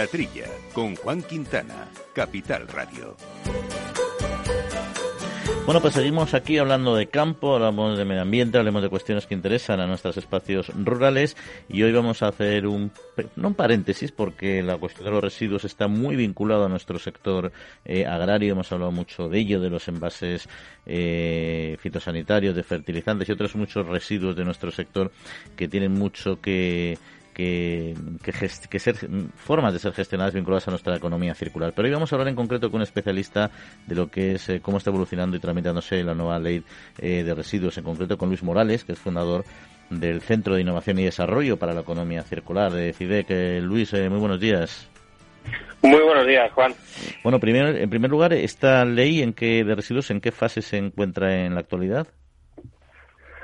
La Trilla, con Juan Quintana, Capital Radio. Bueno, pues seguimos aquí hablando de campo, hablamos de medio ambiente, hablamos de cuestiones que interesan a nuestros espacios rurales y hoy vamos a hacer un, no un paréntesis porque la cuestión de los residuos está muy vinculada a nuestro sector eh, agrario, hemos hablado mucho de ello, de los envases eh, fitosanitarios, de fertilizantes y otros muchos residuos de nuestro sector que tienen mucho que que, que, ser formas de ser gestionadas vinculadas a nuestra economía circular. Pero hoy vamos a hablar en concreto con un especialista de lo que es eh, cómo está evolucionando y tramitándose la nueva ley eh, de residuos, en concreto con Luis Morales, que es fundador del Centro de Innovación y Desarrollo para la Economía Circular de CIDEC. Luis, eh, muy buenos días. Muy buenos días, Juan. Bueno, primero, en primer lugar, ¿esta ley en qué, de residuos en qué fase se encuentra en la actualidad?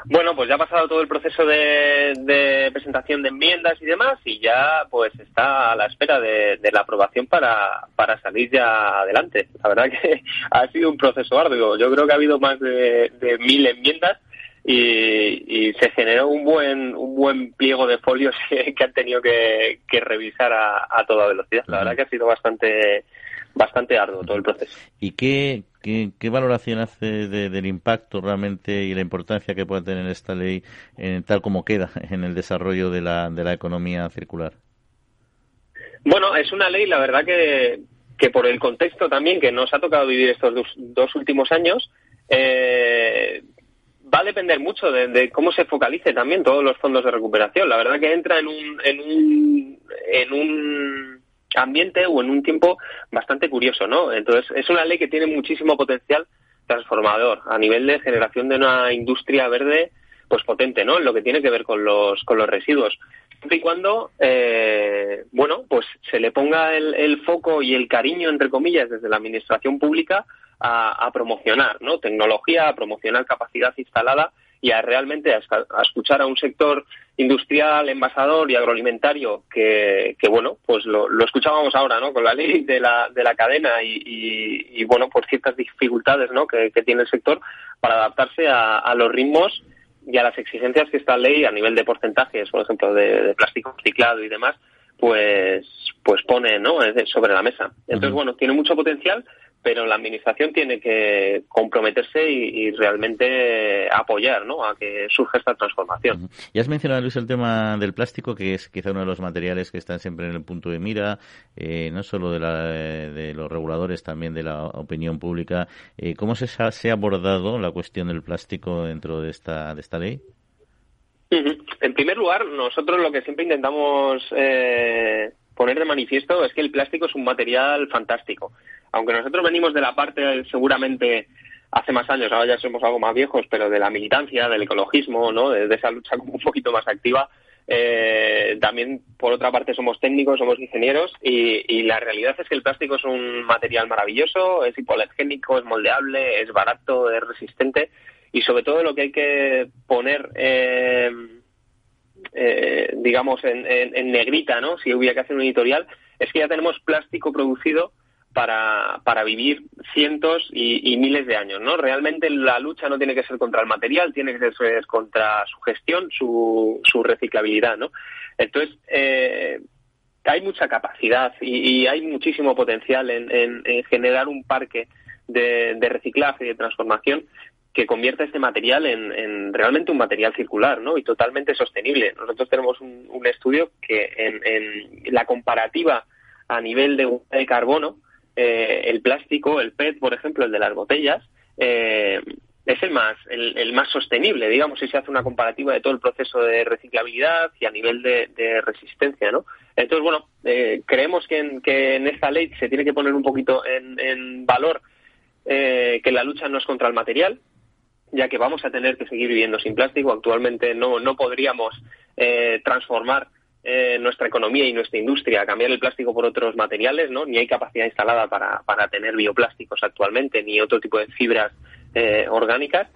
Bueno, pues ya ha pasado todo el proceso de, presentación de enmiendas y demás y ya pues está a la espera de, la aprobación para, para salir ya adelante. La verdad que *laughs* ha sido un proceso arduo. Yo creo que ha habido más de, mil enmiendas y, se generó un buen un buen pliego de folios *laughs* que, han tenido que, revisar a, a, toda velocidad. La verdad que ha sido bastante bastante arduo todo el proceso. ¿Y qué, qué, valoración hace del impacto realmente y la importancia que puede tener esta ley en, tal como queda en el desarrollo de la, de la economía circular? Bueno, es una ley, la verdad que, que por el contexto también que nos ha tocado vivir estos dos, últimos años, eh, va a depender mucho de, de, cómo se focalice también todos los fondos de recuperación. La verdad que entra en un, en un, en un ambiente o en un tiempo bastante curioso, ¿no? Entonces, es una ley que tiene muchísimo potencial transformador a nivel de generación de una industria verde pues potente, ¿no? En lo que tiene que ver con los con los residuos. Siempre y cuando, eh, bueno, pues se le ponga el, foco y el cariño, entre comillas, desde la administración pública a, a promocionar, ¿no? Tecnología, a promocionar capacidad instalada y a realmente a, escuchar a un sector industrial, envasador y agroalimentario que, que bueno, pues lo, escuchábamos ahora, ¿no? Con la ley de la, de la cadena y, y, bueno, por ciertas dificultades, ¿no? Que, tiene el sector para adaptarse a, los ritmos y a las exigencias que esta ley a nivel de porcentajes, por ejemplo, de plástico reciclado y demás, pues, pues pone, ¿no? Sobre la mesa. Entonces, bueno, tiene mucho potencial pero la administración tiene que comprometerse y, realmente apoyar ¿no? a que surja esta transformación. Ya has mencionado, Luis, el tema del plástico, que es quizá uno de los materiales que están siempre en el punto de mira, eh, no solo de, la, de, los reguladores, también de la opinión pública. Eh, ¿Cómo se ha, abordado la cuestión del plástico dentro de esta, de esta ley? En primer lugar, nosotros lo que siempre intentamos eh, poner de manifiesto es que el plástico es un material fantástico aunque nosotros venimos de la parte seguramente hace más años, ahora ya somos algo más viejos, pero de la militancia, del ecologismo, ¿no? de, esa lucha como un poquito más activa, Eh, también, por otra parte, somos técnicos, somos ingenieros y, la realidad es que el plástico es un material maravilloso, es hipoalergénico, es moldeable, es barato, es resistente y sobre todo lo que hay que poner, eh, eh, digamos, en, negrita, ¿no? Si hubiera que hacer un editorial, es que ya tenemos plástico producido para, para vivir cientos y, miles de años, ¿no? Realmente la lucha no tiene que ser contra el material, tiene que ser contra su gestión, su, su reciclabilidad, ¿no? Entonces, eh, hay mucha capacidad y, hay muchísimo potencial en, generar un parque de, reciclaje y de transformación que convierta este material en, realmente un material circular ¿no? y totalmente sostenible. Nosotros tenemos un, estudio que en, la comparativa a nivel de, de carbono eh, el plástico, el PET, por ejemplo, el de las botellas, eh, es el más, el, más sostenible, digamos, si se hace una comparativa de todo el proceso de reciclabilidad y a nivel de, resistencia, ¿no? Entonces, bueno, eh, creemos que en, que en esta ley se tiene que poner un poquito en, valor que la lucha no es contra el material, ya que vamos a tener que seguir viviendo sin plástico. Actualmente no, no podríamos transformar eh, nuestra economía y nuestra industria cambiar el plástico por otros materiales, ¿no? Ni hay capacidad instalada para, para tener bioplásticos actualmente, ni otro tipo de fibras eh, orgánicas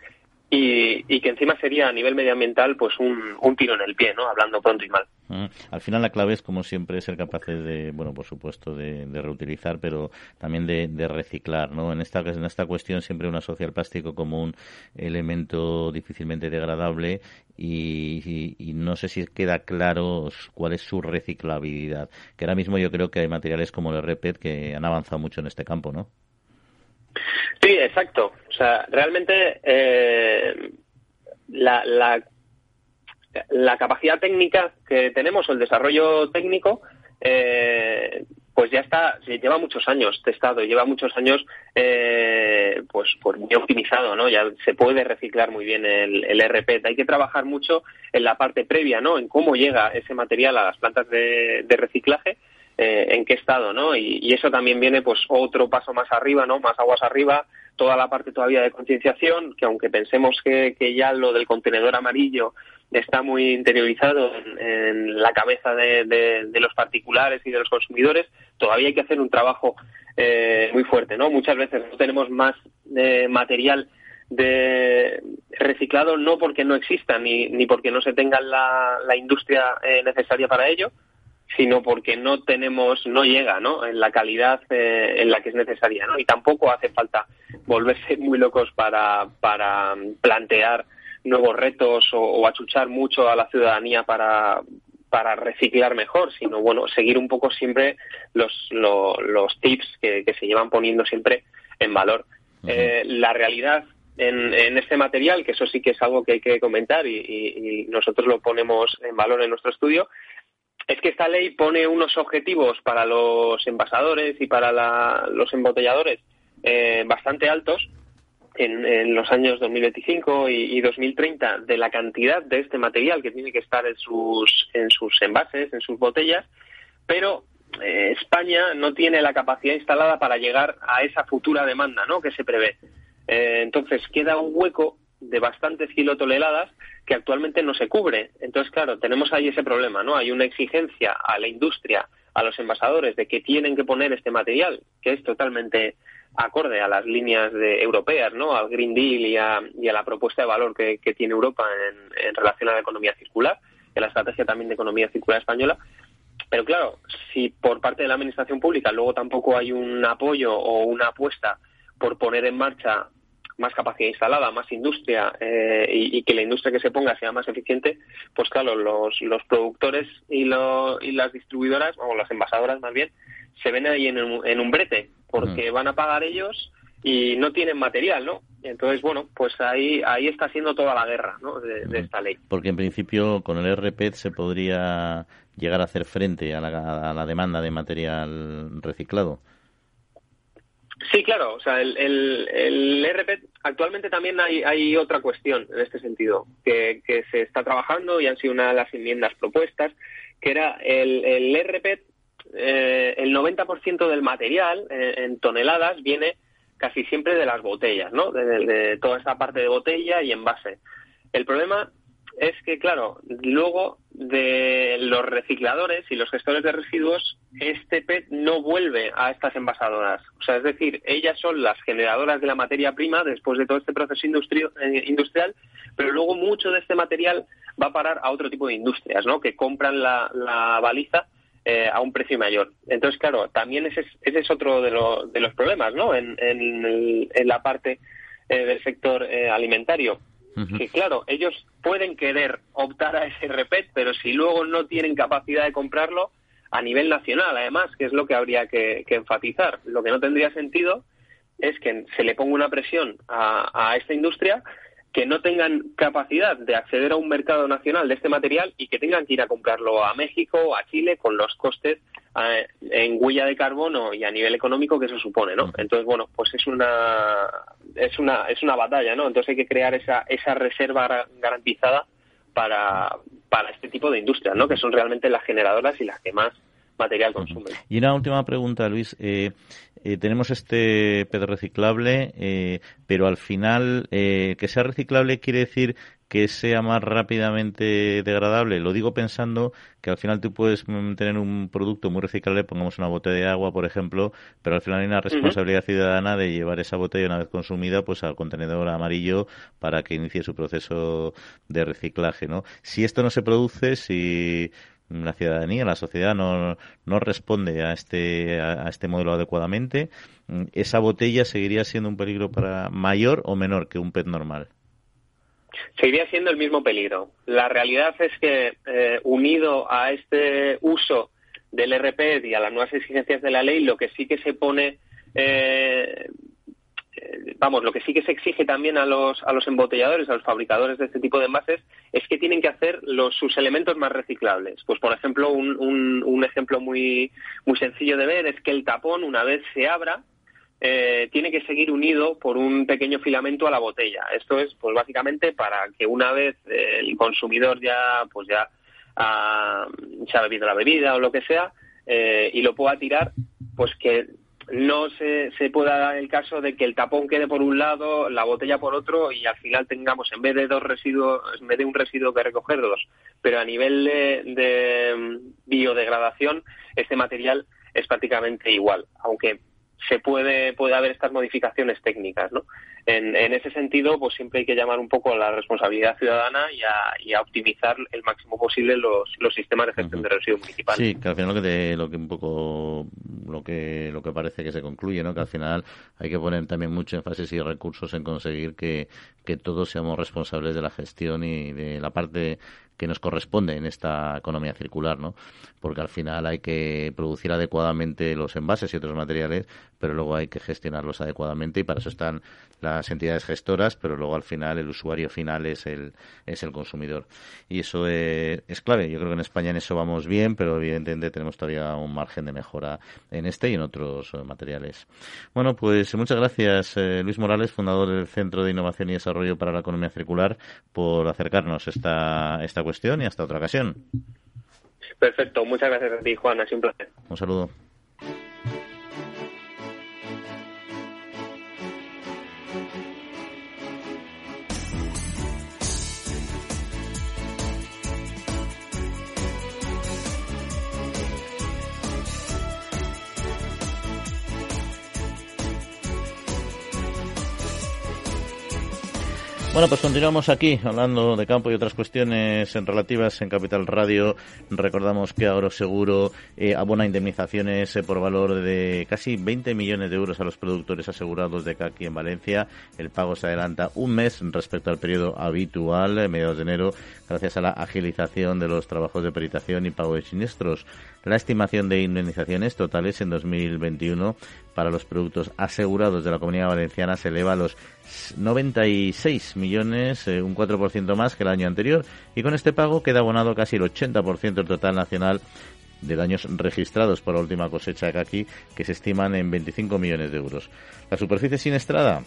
y, que encima sería a nivel medioambiental pues un, un tiro en el pie, ¿no? Hablando pronto y mal. Mm. Al final la clave es, como siempre, ser capaces de, bueno, por supuesto, de, reutilizar, pero también de, reciclar, ¿no? En esta, en esta cuestión siempre uno asocia el plástico como un elemento difícilmente degradable y, y, no sé si queda claro cuál es su reciclabilidad. Que ahora mismo yo creo que hay materiales como el REPET que han avanzado mucho en este campo, ¿no? Sí, exacto. O sea, realmente eh, la, la, capacidad técnica que tenemos el desarrollo técnico, eh, pues ya está, lleva muchos años testado, lleva muchos años eh, pues, pues muy optimizado, ¿no? Ya se puede reciclar muy bien el, el RP. Hay que trabajar mucho en la parte previa, ¿no? En cómo llega ese material a las plantas de, reciclaje eh, en qué estado, ¿no? Y, eso también viene, pues, otro paso más arriba, ¿no? Más aguas arriba, toda la parte todavía de concienciación, que aunque pensemos que, ya lo del contenedor amarillo está muy interiorizado en, la cabeza de, los particulares y de los consumidores, todavía hay que hacer un trabajo eh, muy fuerte, ¿no? Muchas veces no tenemos más eh, material de reciclado no porque no exista ni, ni porque no se tenga la, la industria necesaria para ello, sino porque no tenemos, no llega, ¿no? En la calidad eh, en la que es necesaria, ¿no? Y tampoco hace falta volverse muy locos para, para plantear nuevos retos o, achuchar mucho a la ciudadanía para, para reciclar mejor, sino bueno, seguir un poco siempre los, los tips que, se llevan poniendo siempre en valor. Eh, la realidad en, en, este material, que eso sí que es algo que hay que comentar y, y, nosotros lo ponemos en valor en nuestro estudio, es que esta ley pone unos objetivos para los envasadores y para los embotelladores eh, bastante altos en, los años 2025 y, 2030 de la cantidad de este material que tiene que estar en sus, en sus envases, en sus botellas, pero eh, España no tiene la capacidad instalada para llegar a esa futura demanda ¿no? que se prevé. Eh, entonces queda un hueco de bastantes kilotoneladas que actualmente no se cubre. Entonces, claro, tenemos ahí ese problema, ¿no? Hay una exigencia a la industria, a los envasadores, de que tienen que poner este material, que es totalmente acorde a las líneas de, europeas, ¿no? Al Green Deal y a, la propuesta de valor que, tiene Europa en, relación a la economía circular, y la estrategia también de economía circular española. Pero claro, si por parte de la administración pública luego tampoco hay un apoyo o una apuesta por poner en marcha más capacidad instalada, más industria eh, y, que la industria que se ponga sea más eficiente, pues claro, los, los productores y, y las distribuidoras, o las envasadoras más bien, se ven ahí en un, en un brete, porque van a pagar ellos y no tienen material, ¿no? Entonces, bueno, pues ahí ahí está siendo toda la guerra ¿no? de, esta ley. Porque en principio con el RPET se podría llegar a hacer frente a la, a la demanda de material reciclado. Sí, claro. O sea, el, el, RP, actualmente también hay, hay otra cuestión en este sentido, que, que se está trabajando y han sido una de las enmiendas propuestas, que era el, el RP, eh, el 90% del material eh, en toneladas viene casi siempre de las botellas, ¿no? De, de, toda esta parte de botella y envase. El problema es que, claro, luego de los recicladores y los gestores de residuos, este PET no vuelve a estas envasadoras. O sea, es decir, ellas son las generadoras de la materia prima después de todo este proceso eh, industrial, pero luego mucho de este material va a parar a otro tipo de industrias, ¿no? Que compran la, baliza eh, a un precio mayor. Entonces, claro, también ese es, ese es otro de, de los problemas, ¿no? En, en, la parte eh, del sector alimentario que claro, ellos pueden querer optar a ese repet, pero si luego no tienen capacidad de comprarlo a nivel nacional, además, que es lo que habría que, enfatizar. Lo que no tendría sentido es que se le ponga una presión a, a esta industria que no tengan capacidad de acceder a un mercado nacional de este material y que tengan que ir a comprarlo a México o a Chile con los costes eh, en huella de carbono y a nivel económico que eso supone, ¿no? Entonces, bueno, pues es una es una es una batalla, ¿no? Entonces hay que crear esa esa reserva garantizada para para este tipo de industrias, ¿no? Que son realmente las generadoras y las que más material consumen. Y una última pregunta, Luis. Eh, eh, tenemos este pedo reciclable, eh, pero al final, eh, que sea reciclable quiere decir que sea más rápidamente degradable. Lo digo pensando que al final tú puedes tener un producto muy reciclable, pongamos una botella de agua, por ejemplo, pero al final hay una responsabilidad ciudadana de llevar esa botella una vez consumida pues al contenedor amarillo para que inicie su proceso de reciclaje, ¿no? Si esto no se produce, si la ciudadanía, la sociedad no, no responde a este, a, este modelo adecuadamente, esa botella seguiría siendo un peligro para mayor o menor que un PET normal. Seguiría siendo el mismo peligro. La realidad es que, eh, unido a este uso del RPET y a las nuevas exigencias de la ley, lo que sí que se pone eh, vamos, lo que sí que se exige también a los, a los embotelladores, a los fabricadores de este tipo de envases, es que tienen que hacer los, sus elementos más reciclables. Pues, por ejemplo, un, un, ejemplo muy, muy sencillo de ver es que el tapón, una vez se abra, eh, tiene que seguir unido por un pequeño filamento a la botella. Esto es, pues, básicamente para que una vez el consumidor ya, pues, ya ha, se ha bebido la bebida o lo que sea, eh, y lo pueda tirar, pues que no se, se pueda dar el caso de que el tapón quede por un lado, la botella por otro y al final tengamos en vez de dos residuos, en vez de un residuo que recoger dos. Pero a nivel de, de biodegradación, este material es prácticamente igual, aunque se puede, puede haber estas modificaciones técnicas, ¿no? En, en, ese sentido, pues siempre hay que llamar un poco a la responsabilidad ciudadana y a, y a optimizar el máximo posible los, los sistemas de gestión de residuos municipales. Sí, que al final lo que, lo que un poco lo que lo que parece que se concluye, ¿no? Que al final hay que poner también mucho énfasis y recursos en conseguir que, que todos seamos responsables de la gestión y de la parte que nos corresponde en esta economía circular, ¿no? Porque al final hay que producir adecuadamente los envases y otros materiales, pero luego hay que gestionarlos adecuadamente y para eso están las entidades gestoras, pero luego al final el usuario final es el, es el consumidor. Y eso es, clave. Yo creo que en España en eso vamos bien, pero evidentemente tenemos todavía un margen de mejora en este y en otros eh, materiales. Bueno, pues muchas gracias, eh, Luis Morales, fundador del Centro de Innovación y Desarrollo para la Economía Circular, por acercarnos esta, esta cuestión y hasta otra ocasión. Perfecto, muchas gracias a ti, Juan, ha sido un placer. Un saludo. Bueno, pues continuamos aquí hablando de campo y otras cuestiones relativas en Capital Radio. Recordamos que Agroseguro eh, abona indemnizaciones eh, por valor de casi 20 millones de euros a los productores asegurados de caqui en Valencia. El pago se adelanta un mes respecto al periodo habitual, en mediados de enero, gracias a la agilización de los trabajos de peritación y pago de siniestros. La estimación de indemnizaciones totales en 2021 para los productos asegurados de la Comunidad Valenciana se eleva a los 96 millones, eh, un 4% más que el año anterior, y con este pago queda abonado casi el 80% del total nacional de daños registrados por la última cosecha de caqui, que se estiman en 25 millones de euros. La superficie siniestrada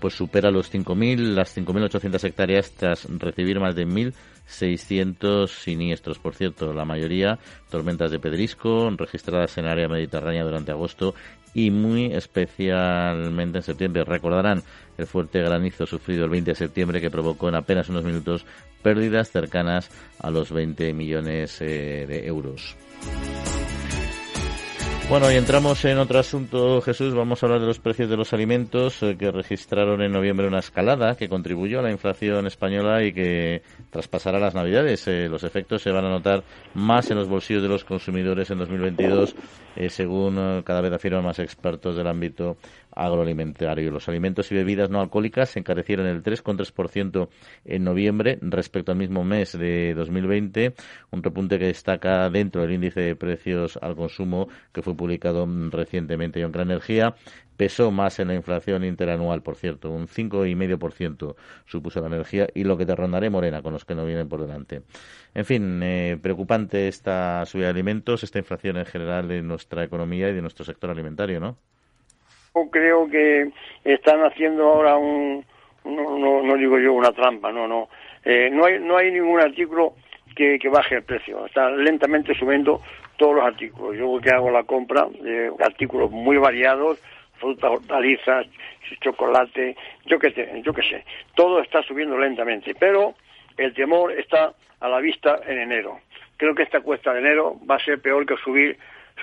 pues supera los 5.000, las 5.800 hectáreas tras recibir más de 1.600 siniestros. Por cierto, la mayoría tormentas de pedrisco registradas en el área mediterránea durante agosto y muy especialmente en septiembre. Recordarán el fuerte granizo sufrido el 20 de septiembre que provocó en apenas unos minutos pérdidas cercanas a los 20 millones eh, de euros. Bueno, y entramos en otro asunto, Jesús. Vamos a hablar de los precios de los alimentos eh, que registraron en noviembre una escalada que contribuyó a la inflación española y que traspasará las Navidades. Eh, los efectos se van a notar más en los bolsillos de los consumidores en 2022, eh, según cada vez afirman más expertos del ámbito agroalimentario. Los alimentos y bebidas no alcohólicas se encarecieron el 3,3% en noviembre respecto al mismo mes de 2020, un repunte que destaca dentro del índice de precios al consumo que fue publicado recientemente. Y aunque la energía pesó más en la inflación interanual, por cierto, un 5,5% supuso la energía y lo que te rondaré morena con los que no vienen por delante. En fin, eh, preocupante esta subida de alimentos, esta inflación en general de nuestra economía y de nuestro sector alimentario, ¿no? Creo que están haciendo ahora un, no, no, digo yo una trampa, no, no. Eh, no, hay, no hay ningún artículo que, baje el precio. Están lentamente subiendo todos los artículos. Yo que hago la compra de artículos muy variados, frutas, hortalizas, chocolate, yo que, sé, yo que sé. Todo está subiendo lentamente, pero el temor está a la vista en enero. Creo que esta cuesta de enero va a ser peor que subir,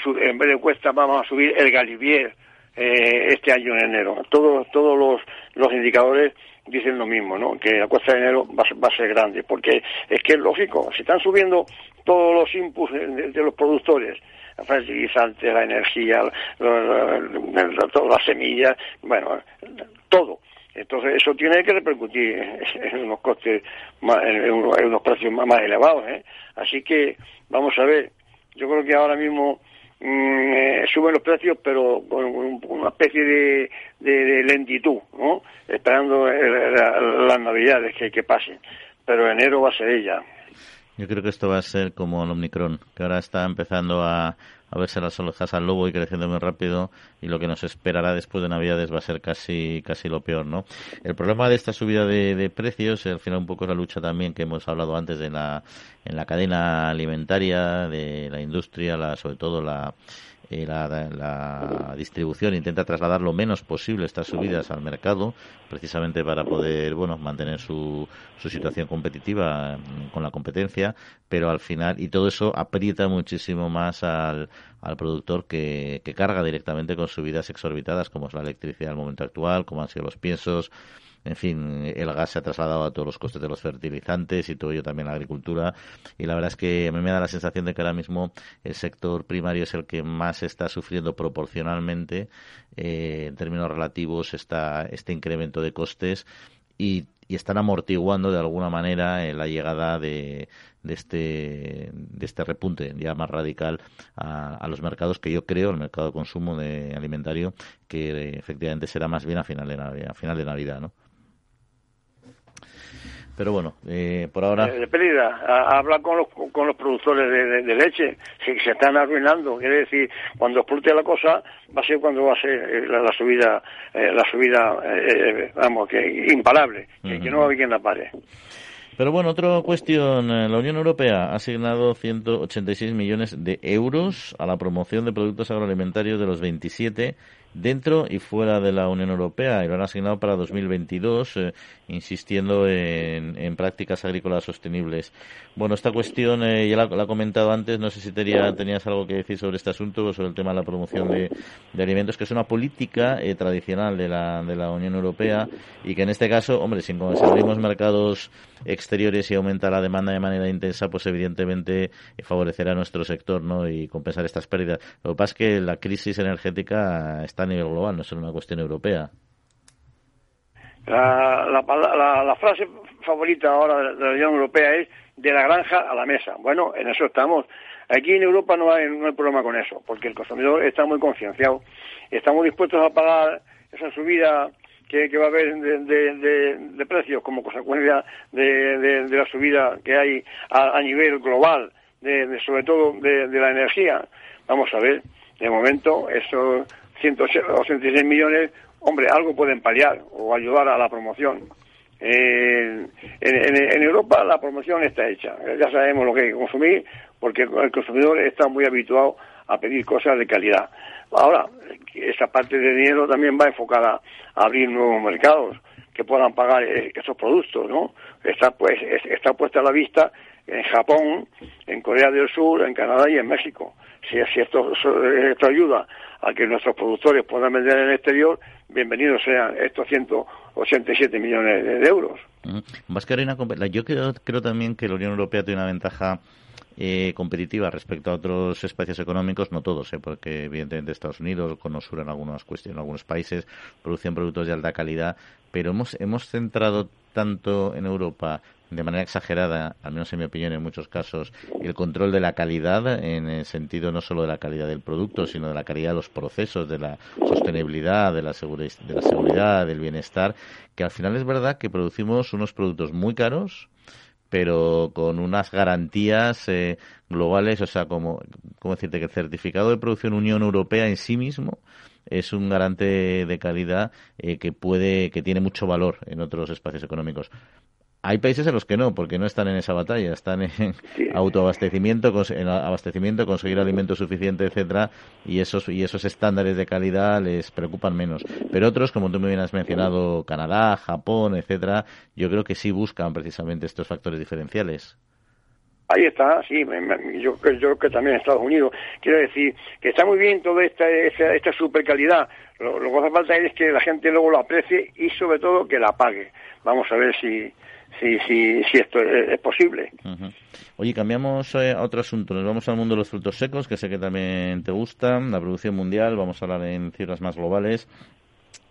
en vez de cuesta vamos a subir el galivier eh, este año en enero. Todos, todos los, los indicadores dicen lo mismo, ¿no? Que la cuesta de enero va, a ser grande, porque es que es lógico, si están subiendo todos los inputs de, los productores, fertilizantes, la energía, todas las semillas, bueno, todo. Entonces eso tiene que repercutir en unos costes, en unos precios más elevados, ¿eh? Así que vamos a ver. Yo creo que ahora mismo eh, suben los precios, pero con, una especie de, lentitud, ¿no? Esperando las navidades que, que pasen. Pero enero va a ser ella. Yo creo que esto va a ser como el Omicron, que ahora está empezando a, a verse las orejas al lobo y creciendo muy rápido y lo que nos esperará después de Navidades va a ser casi casi lo peor, ¿no? El problema de esta subida de, de precios, al final un poco es la lucha también que hemos hablado antes de la en la cadena alimentaria, de la industria, la sobre todo la la, distribución intenta trasladar lo menos posible estas subidas al mercado, precisamente para poder bueno mantener su, su situación competitiva mm, con la competencia, pero al final, y todo eso aprieta muchísimo más al, al productor que, que carga directamente con subidas exorbitadas, como es la electricidad en el momento actual, como han sido los piensos, en fin, el gas se ha trasladado a todos los costes de los fertilizantes y todo ello también a la agricultura. Y la verdad es que a mí me da la sensación de que ahora mismo el sector primario es el que más está sufriendo proporcionalmente eh, en términos relativos esta, este incremento de costes y, están amortiguando de alguna manera eh, la llegada de, de, este, de este repunte ya más radical a, los mercados que yo creo, el mercado de consumo de alimentario, que eh, efectivamente será más bien a final de, a final de Navidad, ¿no? Pero bueno, eh, por ahora... De, pérdida, habla con los, con los productores de, leche, se, se están arruinando. Quiere decir, cuando explote la cosa, va a ser cuando va a ser eh, la, subida, eh, la subida vamos, que imparable, que, que, no va a quien la pare. Pero bueno, otra cuestión. La Unión Europea ha asignado 186 millones de euros a la promoción de productos agroalimentarios de los 27 dentro y fuera de la Unión Europea y lo han asignado para 2022, eh, insistiendo en, en, prácticas agrícolas sostenibles. Bueno, esta cuestión eh, ya la, he comentado antes, no sé si tenías algo que decir sobre este asunto o sobre el tema de la promoción de, alimentos, que es una política eh, tradicional de la, de la Unión Europea y que en este caso, hombre, si, si abrimos mercados exteriores y aumenta la demanda de manera intensa, pues evidentemente favorecerá a nuestro sector ¿no? y compensar estas pérdidas. Lo que pasa es que la crisis energética está a nivel global, no es una cuestión europea. La, la, frase favorita ahora de la Unión Europea es de la granja a la mesa. Bueno, en eso estamos. Aquí en Europa no hay, no hay problema con eso, porque el consumidor está muy concienciado. Estamos dispuestos a pagar esa subida que, va a haber de, precios como consecuencia de, la subida que hay a, nivel global, de, sobre todo de, la energía. Vamos a ver, de momento esos 186 millones, hombre, algo pueden paliar o ayudar a la promoción. en, Europa la promoción está hecha, ya sabemos lo que hay que consumir porque el consumidor está muy habituado a pedir cosas de calidad. Ahora, esa parte de dinero también va enfocada a abrir nuevos mercados que puedan pagar eh, estos productos, ¿no? Está, pues, está puesta a la vista en Japón, en Corea del Sur, en Canadá y en México. Si, si esto, ayuda a que nuestros productores puedan vender en el exterior, bienvenidos sean estos 187 millones de, euros. yo creo, también que la Unión Europea tiene una ventaja eh, competitiva respecto a otros espacios económicos, no todos, eh, porque evidentemente Estados Unidos, con Osura en algunas cuestiones, en algunos países, producen productos de alta calidad, pero hemos, hemos centrado tanto en Europa de manera exagerada, al menos en mi opinión en muchos casos, el control de la calidad en el sentido no solo de la calidad del producto, sino de la calidad de los procesos, de la sostenibilidad, de la, de la seguridad, del bienestar, que al final es verdad que producimos unos productos muy caros, pero con unas garantías eh, globales, o sea, como, ¿cómo decirte? Que el certificado de producción Unión Europea en sí mismo es un garante de calidad eh, que puede, que tiene mucho valor en otros espacios económicos. Hay países en los que no, porque no están en esa batalla, están en autoabastecimiento, en abastecimiento, conseguir alimento suficiente, etcétera, y esos y esos estándares de calidad les preocupan menos. Pero otros, como tú me bien has mencionado, Canadá, Japón, etcétera, yo creo que sí buscan precisamente estos factores diferenciales. Ahí está, sí, yo, creo que también en Estados Unidos. Quiero decir que está muy bien toda esta, esta, esta super calidad. Lo, lo que hace falta es que la gente luego lo aprecie y sobre todo que la pague. Vamos a ver si, si, si, si esto es, posible. Oye, cambiamos eh, a otro asunto. Nos vamos al mundo de los frutos secos, que sé que también te gusta, la producción mundial. Vamos a hablar en cifras más globales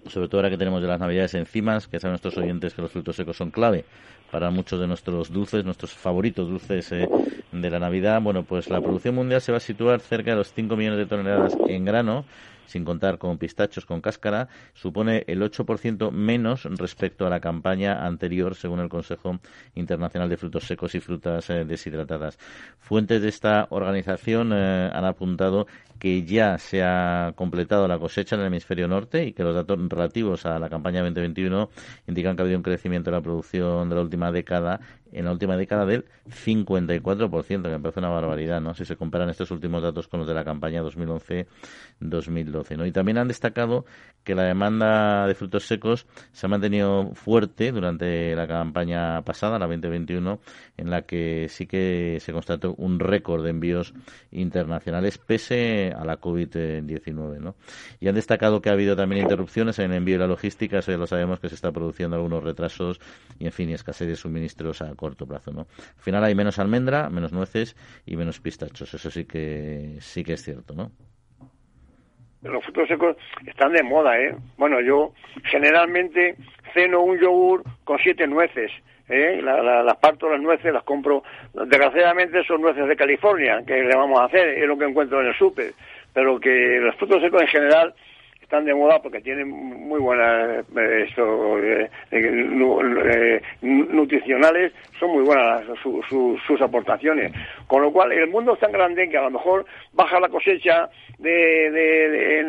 sobre todo ahora que tenemos de las navidades encima, que saben nuestros oyentes que los frutos secos son clave para muchos de nuestros dulces, nuestros favoritos dulces eh, de la Navidad. Bueno, pues la producción mundial se va a situar cerca de los 5 millones de toneladas en grano, sin contar con pistachos con cáscara, supone el 8% menos respecto a la campaña anterior, según el Consejo Internacional de Frutos Secos y Frutas eh, Deshidratadas. Fuentes de esta organización eh, han apuntado que ya se ha completado la cosecha en el hemisferio norte y que los datos relativos a la campaña 2021 indican que ha habido un crecimiento de la producción de la última década en la última década del 54%, que me parece una barbaridad, ¿no? Si se comparan estos últimos datos con los de la campaña 2011-2012, ¿no? Y también han destacado que la demanda de frutos secos se ha mantenido fuerte durante la campaña pasada, la 2021, en la que sí que se constató un récord de envíos internacionales pese a la COVID-19, ¿no? Y han destacado que ha habido también interrupciones en el envío y la logística, eso ya lo sabemos que se está produciendo algunos retrasos y, en fin, y escasez de suministros a corto plazo, ¿no? Al final hay menos almendra, menos nueces y menos pistachos. Eso sí que sí que es cierto, ¿no? Los frutos secos están de moda, ¿eh? Bueno, yo generalmente ceno un yogur con siete nueces. ¿Eh? las parto las nueces, las compro. Desgraciadamente son nueces de California, que le vamos a hacer, es lo que encuentro en el súper. Pero que los frutos secos en general están de moda porque tienen muy buenas eh, eh, eh, nutricionales, son muy buenas sus aportaciones. Con lo cual, el mundo es tan grande que a lo mejor baja la cosecha de, de,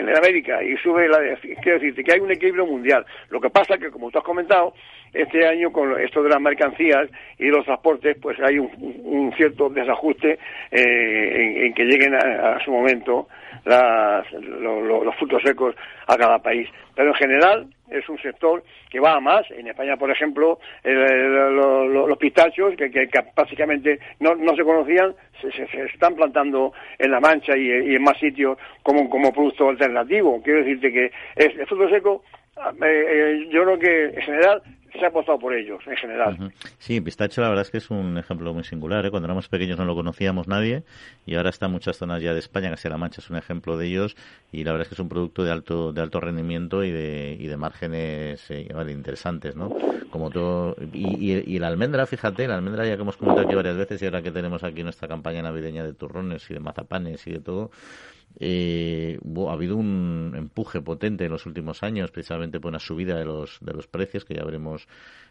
en, América y sube la... Quiero decirte que hay un equilibrio mundial. Lo que pasa que, como tú has comentado, este año con esto de las mercancías y los transportes, pues hay un, cierto desajuste en, que lleguen a su momento las, los frutos secos a cada país. Pero en general es un sector que va a más. En España, por ejemplo, los pistachos, que, que, prácticamente no, no, se conocían, se, se, están plantando en La Mancha y, en más sitios como, como producto alternativo. Quiero decirte que es, el fruto seco, eh, eh, yo creo que en general se ha apostado por ellos en general. Sí, pistacho la verdad es que es un ejemplo muy singular. ¿eh? Cuando éramos pequeños no lo conocíamos nadie y ahora está en muchas zonas ya de España, casi La Mancha es un ejemplo de ellos y la verdad es que es un producto de alto de alto rendimiento y de, y de márgenes eh, interesantes, ¿no? Como todo y, y, la almendra, fíjate, la almendra ya que hemos comentado aquí varias veces y ahora que tenemos aquí nuestra campaña navideña de turrones y de mazapanes y de todo, eh, ha habido un empuje potente en los últimos años, precisamente por una subida de los, de los precios, que ya veremos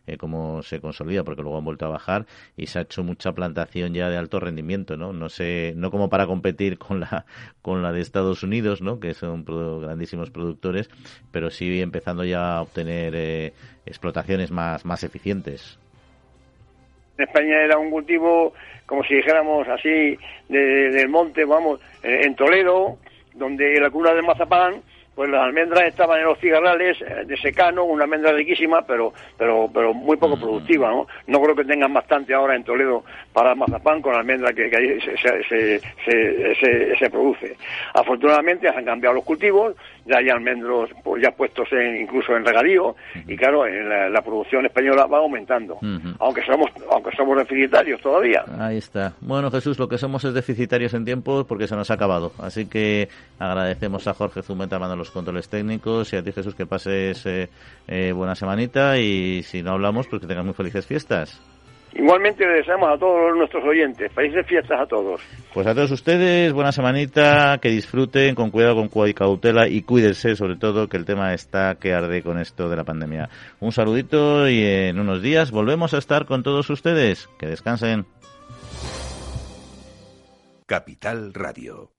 eh, cómo se consolida, porque luego han vuelto a bajar, y se ha hecho mucha plantación ya de alto rendimiento, ¿no? No sé, no como para competir con la, con la de Estados Unidos, ¿no? Que son grandísimos productores, pero sí empezando ya a obtener eh, explotaciones más, más eficientes. En España era un cultivo, como si dijéramos así, del monte, vamos, en Toledo, donde la cuna del mazapán pues las almendras estaban en los cigarrales eh, de secano, una almendra riquísima, pero pero pero muy poco productiva, ¿no? No creo que tengan bastante ahora en Toledo para mazapán con la almendra que, ahí se, se, se, produce. Afortunadamente han cambiado los cultivos, ya hay almendros pues, ya puestos en, incluso en regadío, y claro, en la, producción española va aumentando, aunque somos aunque somos deficitarios todavía. Ahí está. Bueno, Jesús, lo que somos es deficitarios en tiempo porque se nos ha acabado. Así que agradecemos a Jorge Zumeta mandando controles técnicos y a ti Jesús que pases eh, eh, buena semanita y si no hablamos pues que tengas muy felices fiestas. Igualmente le deseamos a todos nuestros oyentes felices fiestas a todos. Pues a todos ustedes buena semanita, que disfruten con cuidado, con cautela y cuídense sobre todo que el tema está que arde con esto de la pandemia. Un saludito y en unos días volvemos a estar con todos ustedes. Que descansen. Capital Radio